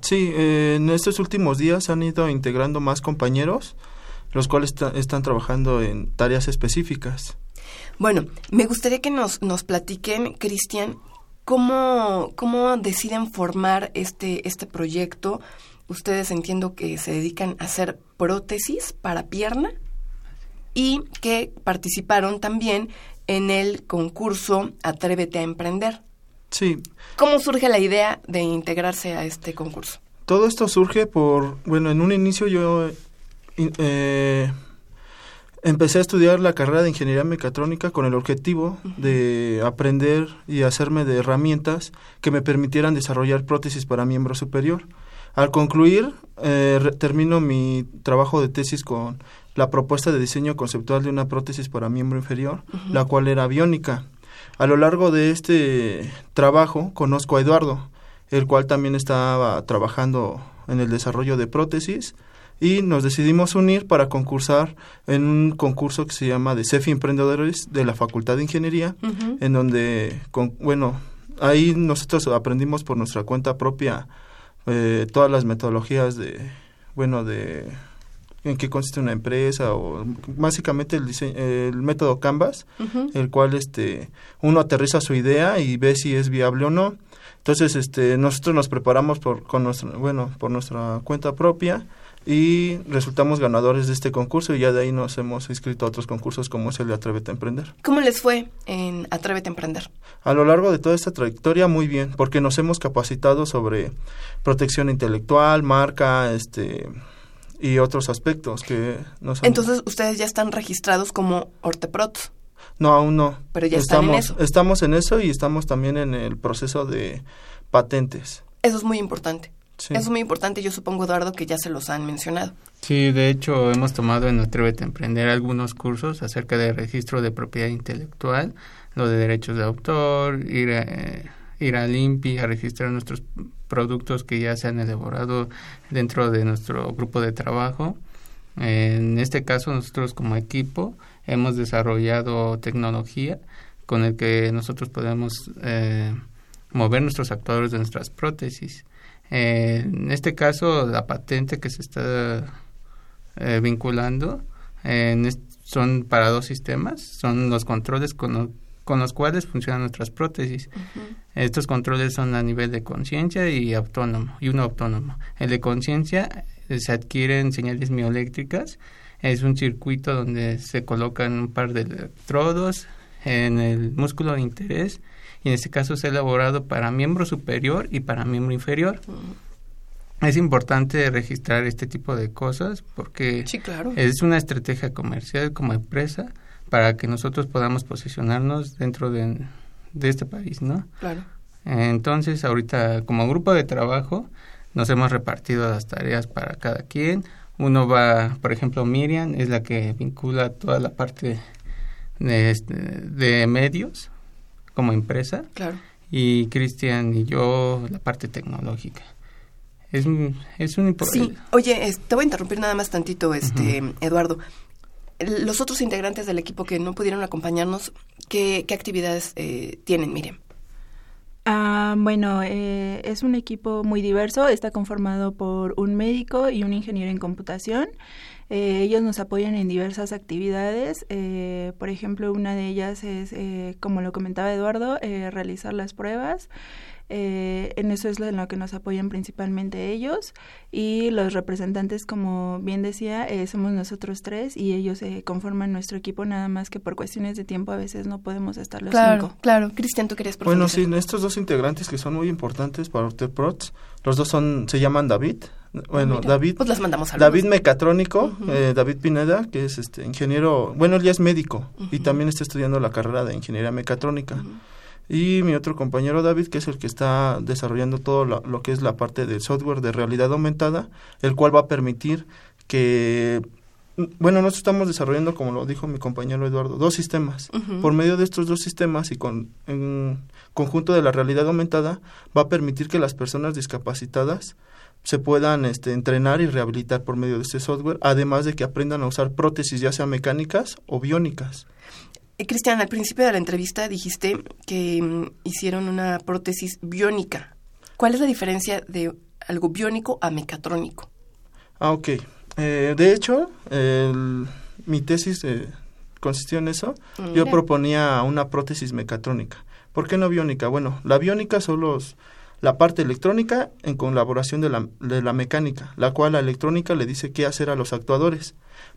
Sí, eh, en estos últimos días han ido integrando más compañeros, los cuales están trabajando en tareas específicas. Bueno, me gustaría que nos, nos platiquen, Cristian, cómo, cómo deciden formar este, este proyecto. Ustedes entiendo que se dedican a hacer prótesis para pierna y que participaron también en el concurso Atrévete a Emprender. Sí, ¿Cómo surge la idea de integrarse a este concurso? todo esto surge por, bueno, en un inicio yo eh, eh, empecé a estudiar la carrera de ingeniería mecatrónica con el objetivo de aprender y hacerme de herramientas que me permitieran desarrollar prótesis para miembro superior. Al concluir, eh, termino mi trabajo de tesis con la propuesta de diseño conceptual de una prótesis para miembro inferior, la cual era biónica. A lo largo de este trabajo conozco a Eduardo, el cual también estaba trabajando en el desarrollo de prótesis y nos decidimos unir para concursar en un concurso que se llama de CEFI Emprendedores de la Facultad de Ingeniería, en donde, con, bueno, ahí nosotros aprendimos por nuestra cuenta propia eh, todas las metodologías de, bueno, de en qué consiste una empresa o básicamente el, dise- el método Canvas, el cual este uno aterriza su idea y ve si es viable o no. Entonces, este nosotros nos preparamos por con nuestra, bueno, por nuestra cuenta propia y resultamos ganadores de este concurso y ya de ahí nos hemos inscrito a otros concursos como es el de Atrévete a Emprender. ¿Cómo les fue en Atrévete a Emprender? A lo largo de toda esta trayectoria muy bien, porque nos hemos capacitado sobre protección intelectual, marca, este y otros aspectos que no son Entonces, ustedes ya están registrados como Orteprots. No, aún no. Pero ya están en estamos, eso. Estamos en eso y estamos también en el proceso de patentes. Eso es muy importante. Sí. Eso es muy importante. Yo supongo, Eduardo, que ya se los han mencionado. Sí, de hecho hemos tomado en Atrévete a Emprender algunos cursos acerca de registro de propiedad intelectual, lo de derechos de autor, ir a, eh, ir al INPI a registrar nuestros productos que ya se han elaborado dentro de nuestro grupo de trabajo. En este caso nosotros como equipo hemos desarrollado tecnología con el que nosotros podemos eh, mover nuestros actuadores de nuestras prótesis. En este caso, la patente que se está eh, vinculando son para dos sistemas, son los controles con, con los cuales funcionan nuestras prótesis. Estos controles son a nivel de conciencia y autónomo, y uno autónomo. El de conciencia eh, se adquieren señales mioeléctricas, es un circuito donde se colocan un par de electrodos en el músculo de interés y en este caso es elaborado para miembro superior y para miembro inferior. Es importante registrar este tipo de cosas porque es una estrategia comercial como empresa para que nosotros podamos posicionarnos dentro de, este país, ¿no? Claro. Entonces, ahorita como grupo de trabajo nos hemos repartido las tareas para cada quien. Uno va, por ejemplo, Miriam es la que vincula toda la parte de, este, de medios como empresa. Claro. Y Cristian y yo la parte tecnológica. Es, es un Sí, oye, te voy a interrumpir nada más tantito, este Eduardo. Los otros integrantes del equipo que no pudieron acompañarnos, ¿qué, actividades eh, tienen, Miriam? Ah, bueno, eh, es un equipo muy diverso, está conformado por un médico y un ingeniero en computación. Eh, ellos nos apoyan en diversas actividades. Eh, por ejemplo, una de ellas es, eh, como lo comentaba Eduardo, realizar las pruebas. En eso es en lo que nos apoyan principalmente ellos y los representantes, como bien decía, somos nosotros tres y ellos conforman nuestro equipo, nada más que por cuestiones de tiempo a veces no podemos estar los claro, Claro, Cristian, ¿tú querías Bueno, sí, estos dos integrantes que son muy importantes para Prots, los dos son, se llaman David, bueno, David. Pues las mandamos a David Mecatrónico, eh, David Pineda, que es este ingeniero, bueno, él ya es médico y también está estudiando la carrera de ingeniería mecatrónica. Y mi otro compañero David, que es el que está desarrollando todo lo, que es la parte del software de realidad aumentada, el cual va a permitir que bueno, nosotros estamos desarrollando, como lo dijo mi compañero Eduardo, dos sistemas. Por medio de estos dos sistemas y con en conjunto de la realidad aumentada, va a permitir que las personas discapacitadas se puedan este, entrenar y rehabilitar por medio de este software, además de que aprendan a usar prótesis ya sea mecánicas o biónicas. Eh, Cristian, al principio de la entrevista dijiste que mm, hicieron una prótesis biónica. ¿Cuál es la diferencia de algo biónico a mecatrónico? Ah, ok. Eh, de hecho, mi tesis eh, consistió en eso. Yo proponía una prótesis mecatrónica. ¿Por qué no biónica? Bueno, la biónica son los la parte electrónica en colaboración de la, de la mecánica, la cual la electrónica le dice qué hacer a los actuadores.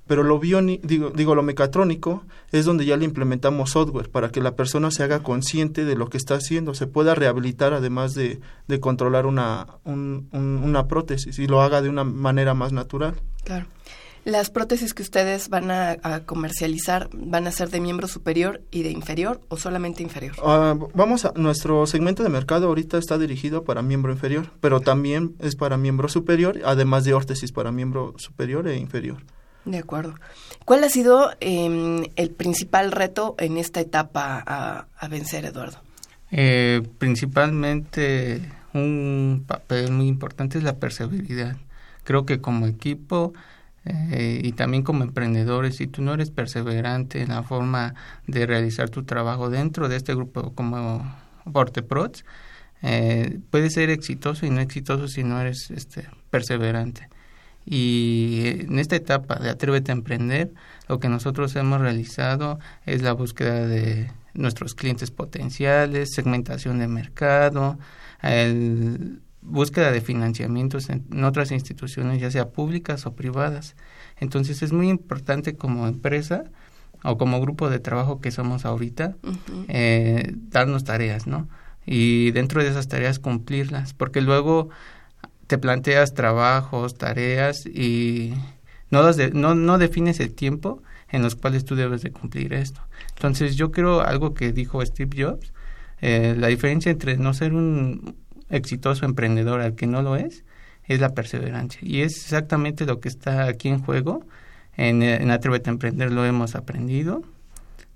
Pero lo biónico, digo, digo, lo mecatrónico es donde ya le implementamos software para que la persona se haga consciente de lo que está haciendo, se pueda rehabilitar además de, de controlar una, una prótesis y lo haga de una manera más natural. Claro. ¿Las prótesis que ustedes van a, comercializar van a ser de miembro superior y de inferior o solamente inferior? Ah, vamos a nuestro segmento de mercado ahorita está dirigido para miembro inferior, pero también es para miembro superior, además de órtesis para miembro superior e inferior. De acuerdo. ¿Cuál ha sido em, el principal reto en esta etapa a, vencer, Eduardo? Eh, principalmente un papel muy importante es la perseveridad. Creo que como equipo eh, y también como emprendedores, si tú no eres perseverante en la forma de realizar tu trabajo dentro de este grupo como Porteprots, eh, puedes ser exitoso y no exitoso si no eres este, perseverante. Y en esta etapa de Atrévete a Emprender, lo que nosotros hemos realizado es la búsqueda de nuestros clientes potenciales, segmentación de mercado, el búsqueda de financiamientos en, otras instituciones, ya sea públicas o privadas. Entonces es muy importante como empresa o como grupo de trabajo que somos ahorita, eh, darnos tareas, ¿no? Y dentro de esas tareas cumplirlas, porque luego te planteas trabajos, tareas y no, no, no defines el tiempo en los cuales tú debes de cumplir esto. Entonces yo creo algo que dijo Steve Jobs, eh, la diferencia entre no ser un, exitoso emprendedor al que no lo es, es la perseverancia. Y es exactamente lo que está aquí en juego. En, en a Emprender lo hemos aprendido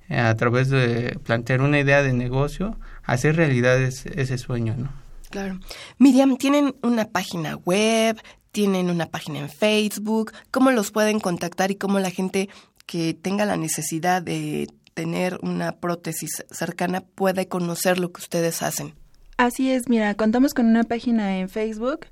eh, a través de plantear una idea de negocio, hacer realidad ese sueño, ¿no? Claro. Miriam, ¿tienen una página web? ¿Tienen una página en Facebook? ¿Cómo los pueden contactar y cómo la gente que tenga la necesidad de tener una prótesis cercana puede conocer lo que ustedes hacen? Así es, mira, contamos con una página en Facebook.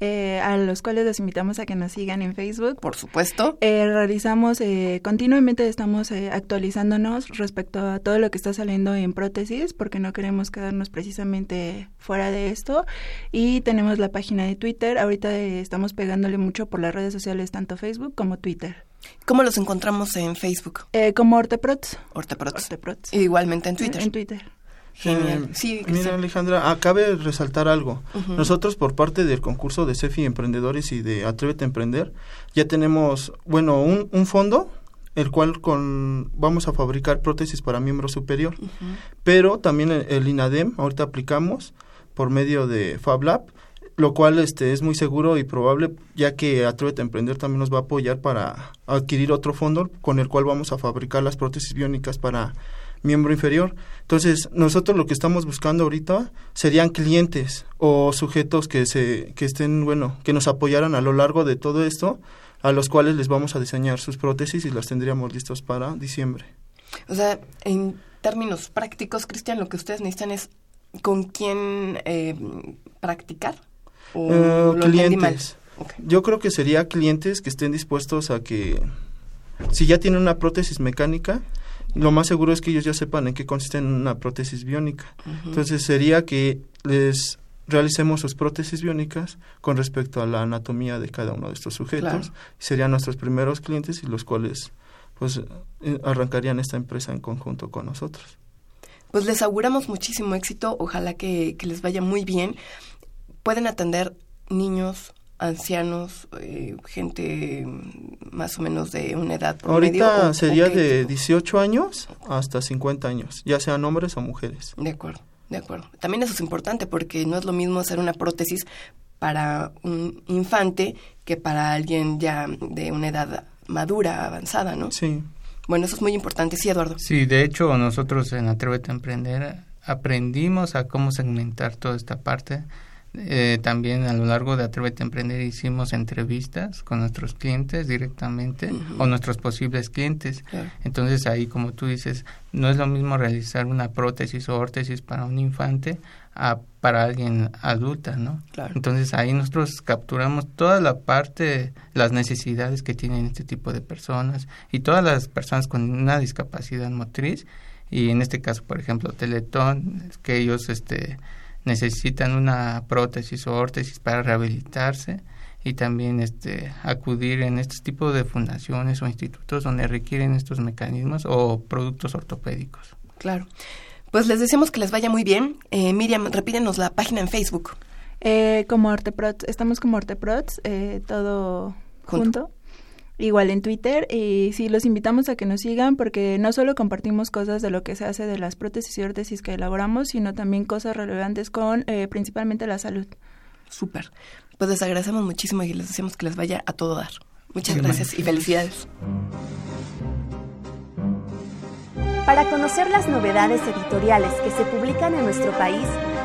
eh, a los cuales los invitamos a que nos sigan en Facebook. Por supuesto. Eh, realizamos, eh, continuamente estamos eh, actualizándonos respecto a todo lo que está saliendo en prótesis, porque no queremos quedarnos precisamente fuera de esto. Y tenemos la página de Twitter. Ahorita eh, estamos pegándole mucho por las redes sociales, tanto Facebook como Twitter. ¿Cómo los encontramos en Facebook? Eh, como Orteprots. Orteprots. Orteprots. Igualmente en Twitter. En Twitter. Genial. Eh, Sí, mira. Alejandra, acabe resaltar algo. Nosotros, por parte del concurso de CEFI Emprendedores y de Atrévete a Emprender, ya tenemos, bueno, un, un fondo, el cual con vamos a fabricar prótesis para miembro superior. Pero también el, el INADEM, ahorita aplicamos por medio de FabLab, lo cual este es muy seguro y probable, ya que Atrévete a Emprender también nos va a apoyar para adquirir otro fondo con el cual vamos a fabricar las prótesis biónicas para miembro inferior. Entonces, nosotros lo que estamos buscando ahorita serían clientes o sujetos que se que estén, bueno, que nos apoyaran a lo largo de todo esto, a los cuales les vamos a diseñar sus prótesis y las tendríamos listos para diciembre. O sea, en términos prácticos, Cristian, lo que ustedes necesitan es con quién eh, practicar. ¿O Eh, lo clientes. Ok. Yo creo que sería clientes que estén dispuestos a que, si ya tienen una prótesis mecánica, lo más seguro es que ellos ya sepan en qué consiste una prótesis biónica. Entonces sería que les realicemos sus prótesis biónicas con respecto a la anatomía de cada uno de estos sujetos. Claro. Serían nuestros primeros clientes y los cuales pues eh, arrancarían esta empresa en conjunto con nosotros. Pues les auguramos muchísimo éxito, ojalá que, que les vaya muy bien. Pueden atender niños, ancianos, eh, gente más o menos de una edad promedio. Ahorita o- sería o de tipo? 18 años hasta 50 años, ya sean hombres o mujeres. De acuerdo, de acuerdo. También eso es importante porque no es lo mismo hacer una prótesis para un infante que para alguien ya de una edad madura, avanzada, ¿no? Sí. Bueno, eso es muy importante, sí, Eduardo. Sí, de hecho nosotros en Atrévete a Emprender aprendimos a cómo segmentar toda esta parte. Eh, también a lo largo de Atrévete a Emprender hicimos entrevistas con nuestros clientes directamente o nuestros posibles clientes. Claro. Entonces ahí, como tú dices, no es lo mismo realizar una prótesis o órtesis para un infante a para alguien adulta, ¿no? Claro. Entonces ahí nosotros capturamos toda la parte, las necesidades que tienen este tipo de personas y todas las personas con una discapacidad motriz y en este caso, por ejemplo, Teletón, que ellos este necesitan una prótesis o órtesis para rehabilitarse y también este acudir en este tipo de fundaciones o institutos donde requieren estos mecanismos o productos ortopédicos. Claro. Pues les deseamos que les vaya muy bien. Eh, Miriam, repítenos la página en Facebook. Eh, como Orteprots, estamos como Orteprots, eh, todo Junto. junto. Igual en Twitter y sí, los invitamos a que nos sigan porque no solo compartimos cosas de lo que se hace de las prótesis y órtesis que elaboramos, sino también cosas relevantes con eh, principalmente la salud. Súper. Pues les agradecemos muchísimo y les deseamos que les vaya a todo dar. Muchas Sí, gracias y felicidades. Para conocer las novedades editoriales que se publican en nuestro país,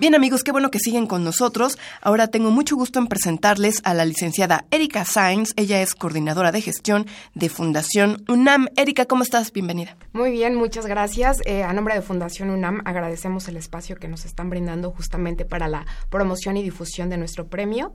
Bien amigos, qué bueno que siguen con nosotros. Ahora tengo mucho gusto en presentarles a la licenciada Erika Sainz. Ella es coordinadora de gestión de Fundación UNAM. Erika, ¿cómo estás? Bienvenida. Muy bien, muchas gracias. Eh, a nombre de Fundación UNAM agradecemos el espacio que nos están brindando justamente para la promoción y difusión de nuestro premio.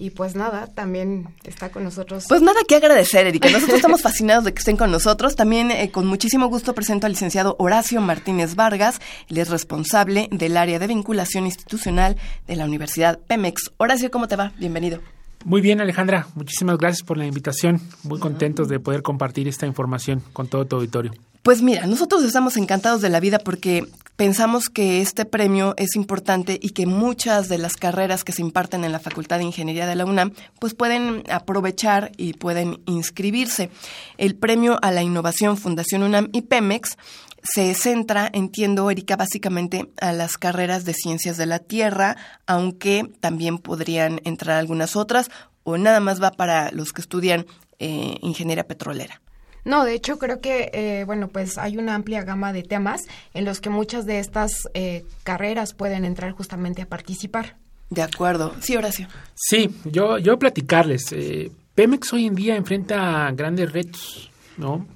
Y pues nada, también está con nosotros. Pues nada que agradecer, Erika. Nosotros estamos fascinados de que estén con nosotros. También eh, con muchísimo gusto presento al licenciado Horacio Martínez Vargas. Él es responsable del área de vinculación institucional de la Universidad Pemex. Horacio, ¿cómo te va? Bienvenido. Muy bien, Alejandra. Muchísimas gracias por la invitación. Muy contentos de poder compartir esta información con todo tu auditorio. Pues mira, nosotros estamos encantados de la vida porque pensamos que este premio es importante y que muchas de las carreras que se imparten en la Facultad de Ingeniería de la UNAM pues pueden aprovechar y pueden inscribirse. El premio a la innovación Fundación UNAM y Pemex se centra, entiendo, Erika, básicamente a las carreras de ciencias de la Tierra, aunque también podrían entrar algunas otras, o nada más va para los que estudian eh, ingeniería petrolera. No, de hecho creo que, eh, bueno, pues hay una amplia gama de temas en los que muchas de estas eh, carreras pueden entrar justamente a participar. De acuerdo. Sí, Horacio. Sí, yo, yo platicarles. eh, Pemex hoy en día enfrenta grandes retos, ¿no?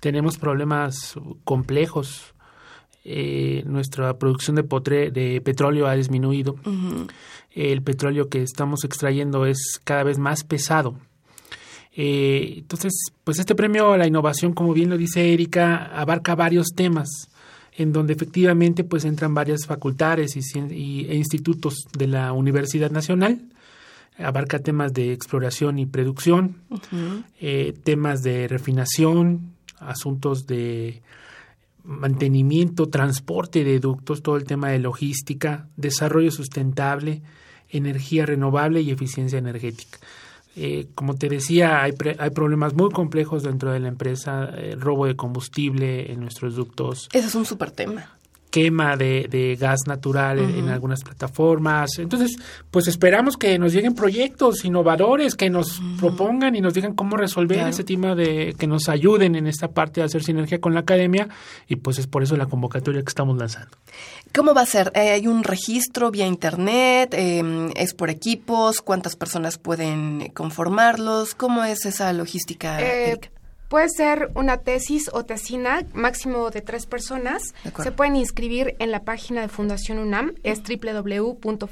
Tenemos problemas complejos. Eh, nuestra producción de, potre, de petróleo ha disminuido. El petróleo que estamos extrayendo es cada vez más pesado. Eh, entonces, pues este premio a la innovación, como bien lo dice Erika, abarca varios temas en donde efectivamente pues entran varias facultades y, e institutos de la Universidad Nacional. Abarca temas de exploración y producción, eh, temas de refinación, asuntos de mantenimiento, transporte de ductos, todo el tema de logística, desarrollo sustentable, energía renovable y eficiencia energética. Eh, como te decía, hay, hay problemas muy complejos dentro de la empresa, eh, robo de combustible en nuestros ductos. Ese es un súper tema quema de, de gas natural en, algunas plataformas. Entonces, pues esperamos que nos lleguen proyectos innovadores, que nos propongan y nos digan cómo resolver ese tema de que nos ayuden en esta parte de hacer sinergia con la academia y pues es por eso la convocatoria que estamos lanzando. ¿Cómo va a ser? Eh, ¿Hay un registro vía internet? Em, ¿Es por equipos? ¿Cuántas personas pueden conformarlos? ¿Cómo es esa logística? Eh, Puede ser una tesis o tesina, máximo de tres personas. Se pueden inscribir en la página de Fundación UNAM, es www.funam.mx.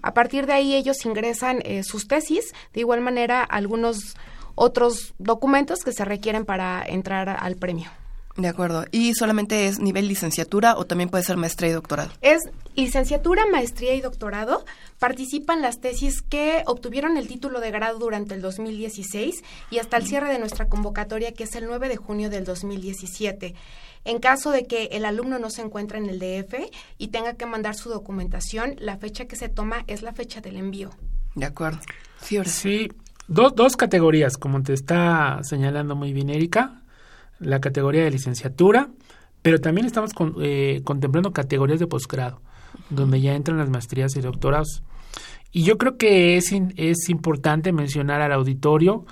A partir de ahí ellos ingresan eh, sus tesis, de igual manera algunos otros documentos que se requieren para entrar al premio. De acuerdo. ¿Y solamente es nivel licenciatura o también puede ser maestría y doctorado? Es licenciatura, maestría y doctorado. Participan las tesis que obtuvieron el título de grado durante el 2016 y hasta el cierre de nuestra convocatoria, que es el 9 de junio del 2017. En caso de que el alumno no se encuentre en el DF y tenga que mandar su documentación, la fecha que se toma es la fecha del envío. De acuerdo. Sí, dos, dos categorías, como te está señalando muy bien Erika la categoría de licenciatura, pero también estamos eh, contemplando categorías de posgrado, donde ya entran las maestrías y doctorados. Y yo creo que es, es importante mencionar al auditorio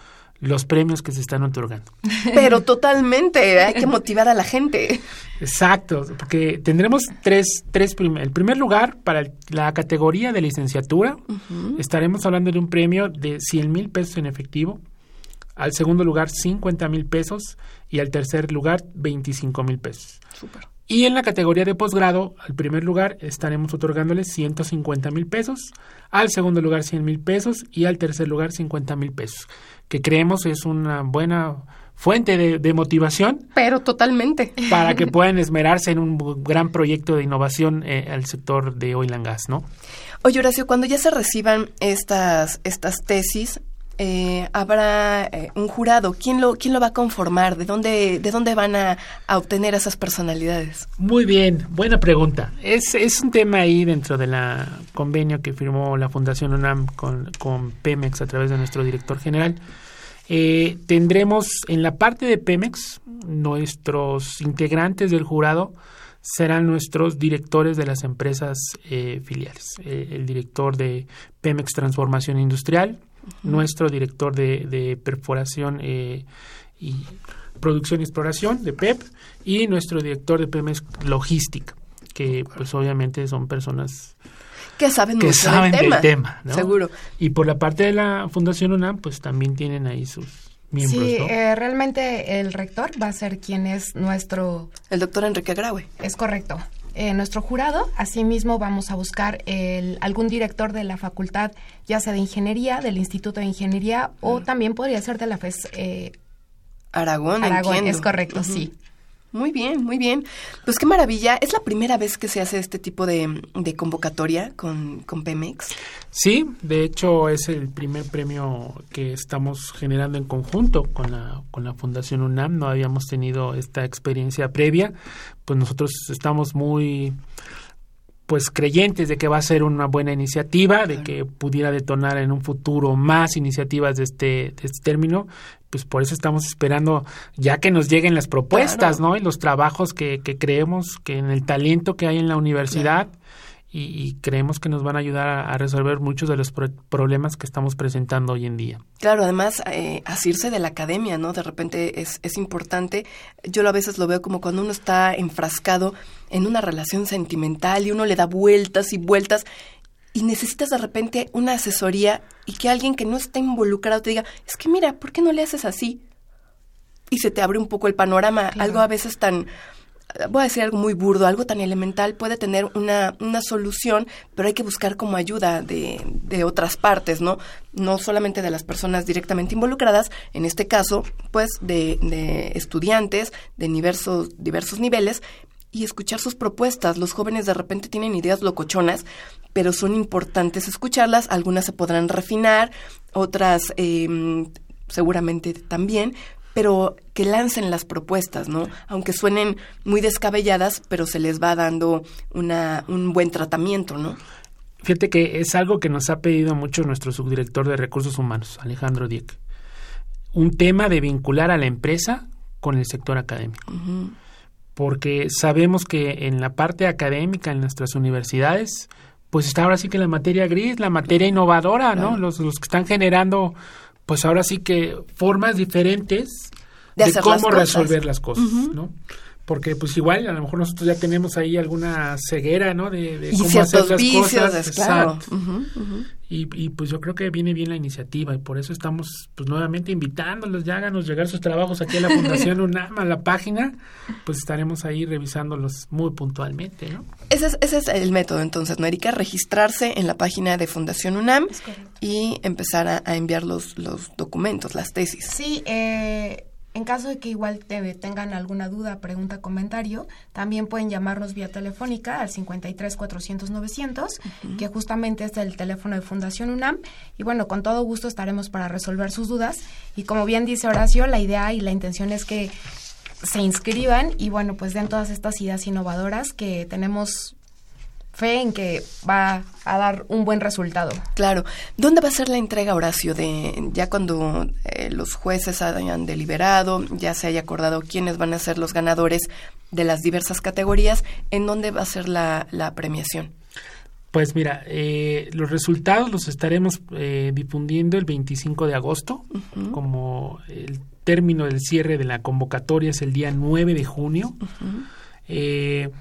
los premios que se están otorgando. [laughs] Pero totalmente, hay que motivar a la gente. Exacto, porque tendremos tres, tres el primer lugar para la categoría de licenciatura, estaremos hablando de un premio de 100 mil pesos en efectivo, al segundo lugar 50 mil pesos y al tercer lugar 25 mil pesos. Y en la categoría de posgrado, al primer lugar estaremos otorgándoles 150 mil pesos, al segundo lugar 100 mil pesos y al tercer lugar 50 mil pesos, que creemos es una buena fuente de, motivación. Pero totalmente. Para que [laughs] puedan esmerarse en un gran proyecto de innovación eh, al sector de oil and gas, ¿no? Oye, Horacio, cuando ya se reciban estas, estas tesis, eh, habrá eh, un jurado. ¿Quién lo, ¿Quién lo va a conformar? ¿De dónde, de dónde van a, obtener esas personalidades? Muy bien, buena pregunta. Es, es un tema ahí dentro del convenio que firmó la Fundación UNAM con, con Pemex a través de nuestro director general. Eh, tendremos en la parte de Pemex, nuestros integrantes del jurado serán nuestros directores de las empresas filiales. el director de Pemex Transformación Industrial, nuestro director de, perforación eh, y producción y exploración de PEP y nuestro director de PEMES Logística, que pues obviamente son personas que saben, que saben del tema, seguro. Y por la parte de la Fundación UNAM, pues también tienen ahí sus miembros. Sí, eh, realmente el rector va a ser quien es nuestro... El doctor Enrique Graue. Es correcto eh, nuestro jurado. Asimismo, vamos a buscar el, algún director de la facultad, ya sea de ingeniería, del Instituto de Ingeniería, o mm. también podría ser de la FES. Eh, Aragón, Aragón, es correcto, sí. Muy bien, muy bien. Pues qué maravilla. ¿Es la primera vez que se hace este tipo de, convocatoria con, con, Pemex? Sí, de hecho es el primer premio que estamos generando en conjunto con la, con la Fundación UNAM. No habíamos tenido esta experiencia previa. Pues nosotros estamos muy pues creyentes de que va a ser una buena iniciativa, de que pudiera detonar en un futuro más iniciativas de este, de este término pues por eso estamos esperando ya que nos lleguen las propuestas, ¿no? Y los trabajos que, que, creemos que en el talento que hay en la universidad y, creemos que nos van a ayudar a, resolver muchos de los problemas que estamos presentando hoy en día. Claro, además, eh, asirse de la academia, ¿no? De repente es, es importante. Yo a veces lo veo como cuando uno está enfrascado en una relación sentimental y uno le da vueltas y vueltas y necesitas de repente una asesoría y que alguien que no esté involucrado te diga, es que mira, ¿por qué no le haces así? Y se te abre un poco el panorama, algo a veces tan, voy a decir algo muy burdo, algo tan elemental puede tener una, una solución, pero hay que buscar como ayuda de, de otras partes, ¿no? No solamente de las personas directamente involucradas, en este caso, pues de, de estudiantes de diversos, diversos niveles, y escuchar sus propuestas. Los jóvenes de repente tienen ideas locochonas, pero son importantes escucharlas. Algunas se podrán refinar, otras eh, seguramente también, pero que lancen las propuestas, ¿no? Aunque suenen muy descabelladas, pero se les va dando una, un buen tratamiento, ¿no? Fíjate que es algo que nos ha pedido mucho nuestro subdirector de recursos humanos, Alejandro Dieck. Un tema de vincular a la empresa con el sector académico. Porque sabemos que en la parte académica, en nuestras universidades, pues está ahora sí que la materia gris, la materia innovadora, ¿no? Los, los que están generando pues ahora sí que formas diferentes de, cómo resolver las cosas, ¿no? Porque pues igual a lo mejor nosotros ya tenemos ahí alguna ceguera, ¿no? De, cómo hacer las cosas. Claro. Y, y, pues yo creo que viene bien la iniciativa y por eso estamos pues nuevamente invitándolos, ya háganos llegar sus trabajos aquí a la Fundación [laughs] UNAM, a la página, pues estaremos ahí revisándolos muy puntualmente, ¿no? Ese es, ese es el método entonces, ¿no, Erika? Registrarse en la página de Fundación UNAM y empezar a, a, enviar los, los documentos, las tesis. Sí, eh en caso de que igual te, tengan alguna duda, pregunta, comentario, también pueden llamarnos vía telefónica al 53 400 900, que justamente es el teléfono de Fundación UNAM. Y bueno, con todo gusto estaremos para resolver sus dudas. Y como bien dice Horacio, la idea y la intención es que se inscriban y bueno, pues den todas estas ideas innovadoras que tenemos fe en que va a dar un buen resultado. Claro. ¿Dónde va a ser la entrega, Horacio? De ya cuando eh, los jueces hayan deliberado, ya se haya acordado quiénes van a ser los ganadores de las diversas categorías, ¿en dónde va a ser la, la premiación? Pues mira, eh, los resultados los estaremos eh, difundiendo el 25 de agosto, uh -huh. como el término del cierre de la convocatoria es el día 9 de junio. Uh -huh.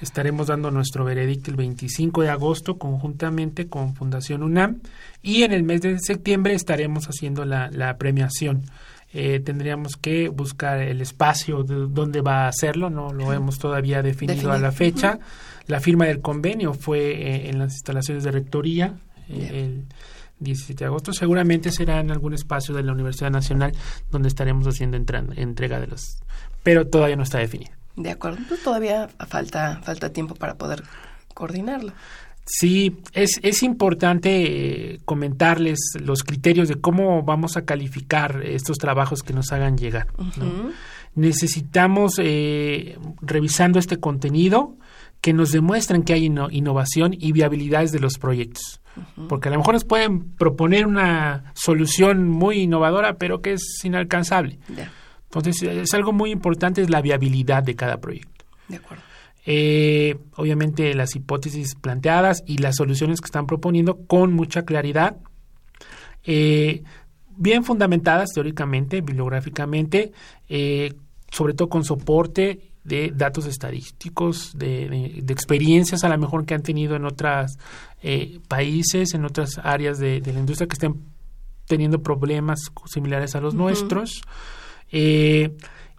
Estaremos dando nuestro veredicto el 25 de agosto conjuntamente con Fundación UNAM y en el mes de septiembre estaremos haciendo la, la premiación. Eh, tendríamos que buscar el espacio de donde va a hacerlo, no lo hemos todavía definido Definir. a la fecha. La firma del convenio fue eh, en las instalaciones de rectoría eh, el 17 de agosto. Seguramente será en algún espacio de la Universidad Nacional donde estaremos haciendo entrega de los... Pero todavía no está definido. De acuerdo, pues todavía falta, falta tiempo para poder coordinarlo. Sí, es, es importante eh, comentarles los criterios de cómo vamos a calificar estos trabajos que nos hagan llegar. Uh -huh. ¿no? Necesitamos, eh, revisando este contenido, que nos demuestren que hay inno innovación y viabilidades de los proyectos. Uh -huh. Porque a lo mejor nos pueden proponer una solución muy innovadora, pero que es inalcanzable. Yeah. Entonces, es algo muy importante, es la viabilidad de cada proyecto. De acuerdo. Eh, obviamente las hipótesis planteadas y las soluciones que están proponiendo con mucha claridad, eh, bien fundamentadas teóricamente, bibliográficamente, eh, sobre todo con soporte de datos estadísticos, de, de, de, experiencias a lo mejor que han tenido en otros eh, países, en otras áreas de, de, la industria que estén teniendo problemas similares a los uh -huh. nuestros. Eh,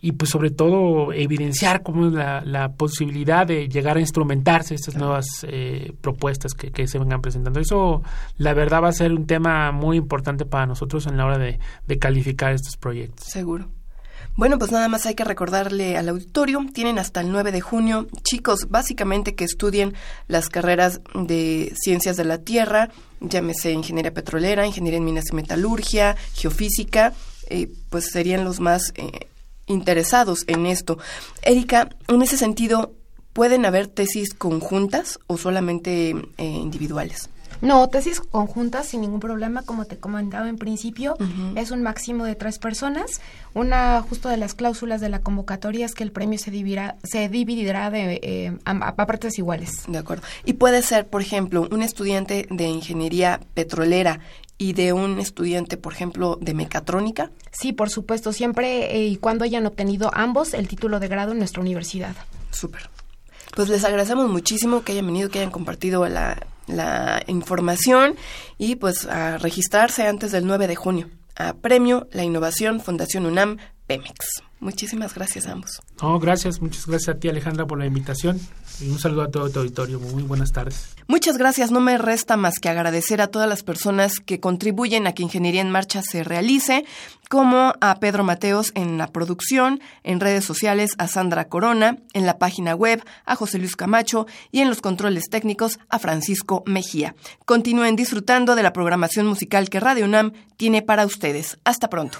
y pues sobre todo evidenciar cómo es la, la posibilidad de llegar a instrumentarse estas claro. nuevas eh, propuestas que, que, se vengan presentando. Eso la verdad va a ser un tema muy importante para nosotros en la hora de, de calificar estos proyectos. Seguro. Bueno, pues nada más hay que recordarle al auditorio, tienen hasta el 9 de junio, chicos, básicamente que estudien las carreras de ciencias de la tierra, llámese ingeniería petrolera, ingeniería en minas y metalurgia, geofísica, eh, pues serían los más eh, interesados en esto. Erika, en ese sentido, ¿pueden haber tesis conjuntas o solamente eh, individuales? No, tesis conjuntas sin ningún problema, como te comentaba en principio, uh -huh. es un máximo de tres personas. Una justo de las cláusulas de la convocatoria es que el premio se dividirá, se dividirá de, eh, a, a, partes iguales. De acuerdo. Y puede ser, por ejemplo, un estudiante de ingeniería petrolera y de un estudiante, por ejemplo, de mecatrónica. Sí, por supuesto, siempre eh, y cuando hayan obtenido ambos el título de grado en nuestra universidad. Súper. Pues les agradecemos muchísimo que hayan venido, que hayan compartido la la información y pues a registrarse antes del 9 de junio. A Premio La Innovación Fundación UNAM Pemex. Muchísimas gracias a ambos. No, gracias, muchas gracias a ti Alejandra por la invitación y un saludo a todo tu auditorio. Muy buenas tardes. Muchas gracias. No me resta más que agradecer a todas las personas que contribuyen a que Ingeniería en Marcha se realice, como a Pedro Mateos en la producción, en redes sociales a Sandra Corona, en la página web a José Luis Camacho y en los controles técnicos a Francisco Mejía. Continúen disfrutando de la programación musical que Radio UNAM tiene para ustedes. Hasta pronto.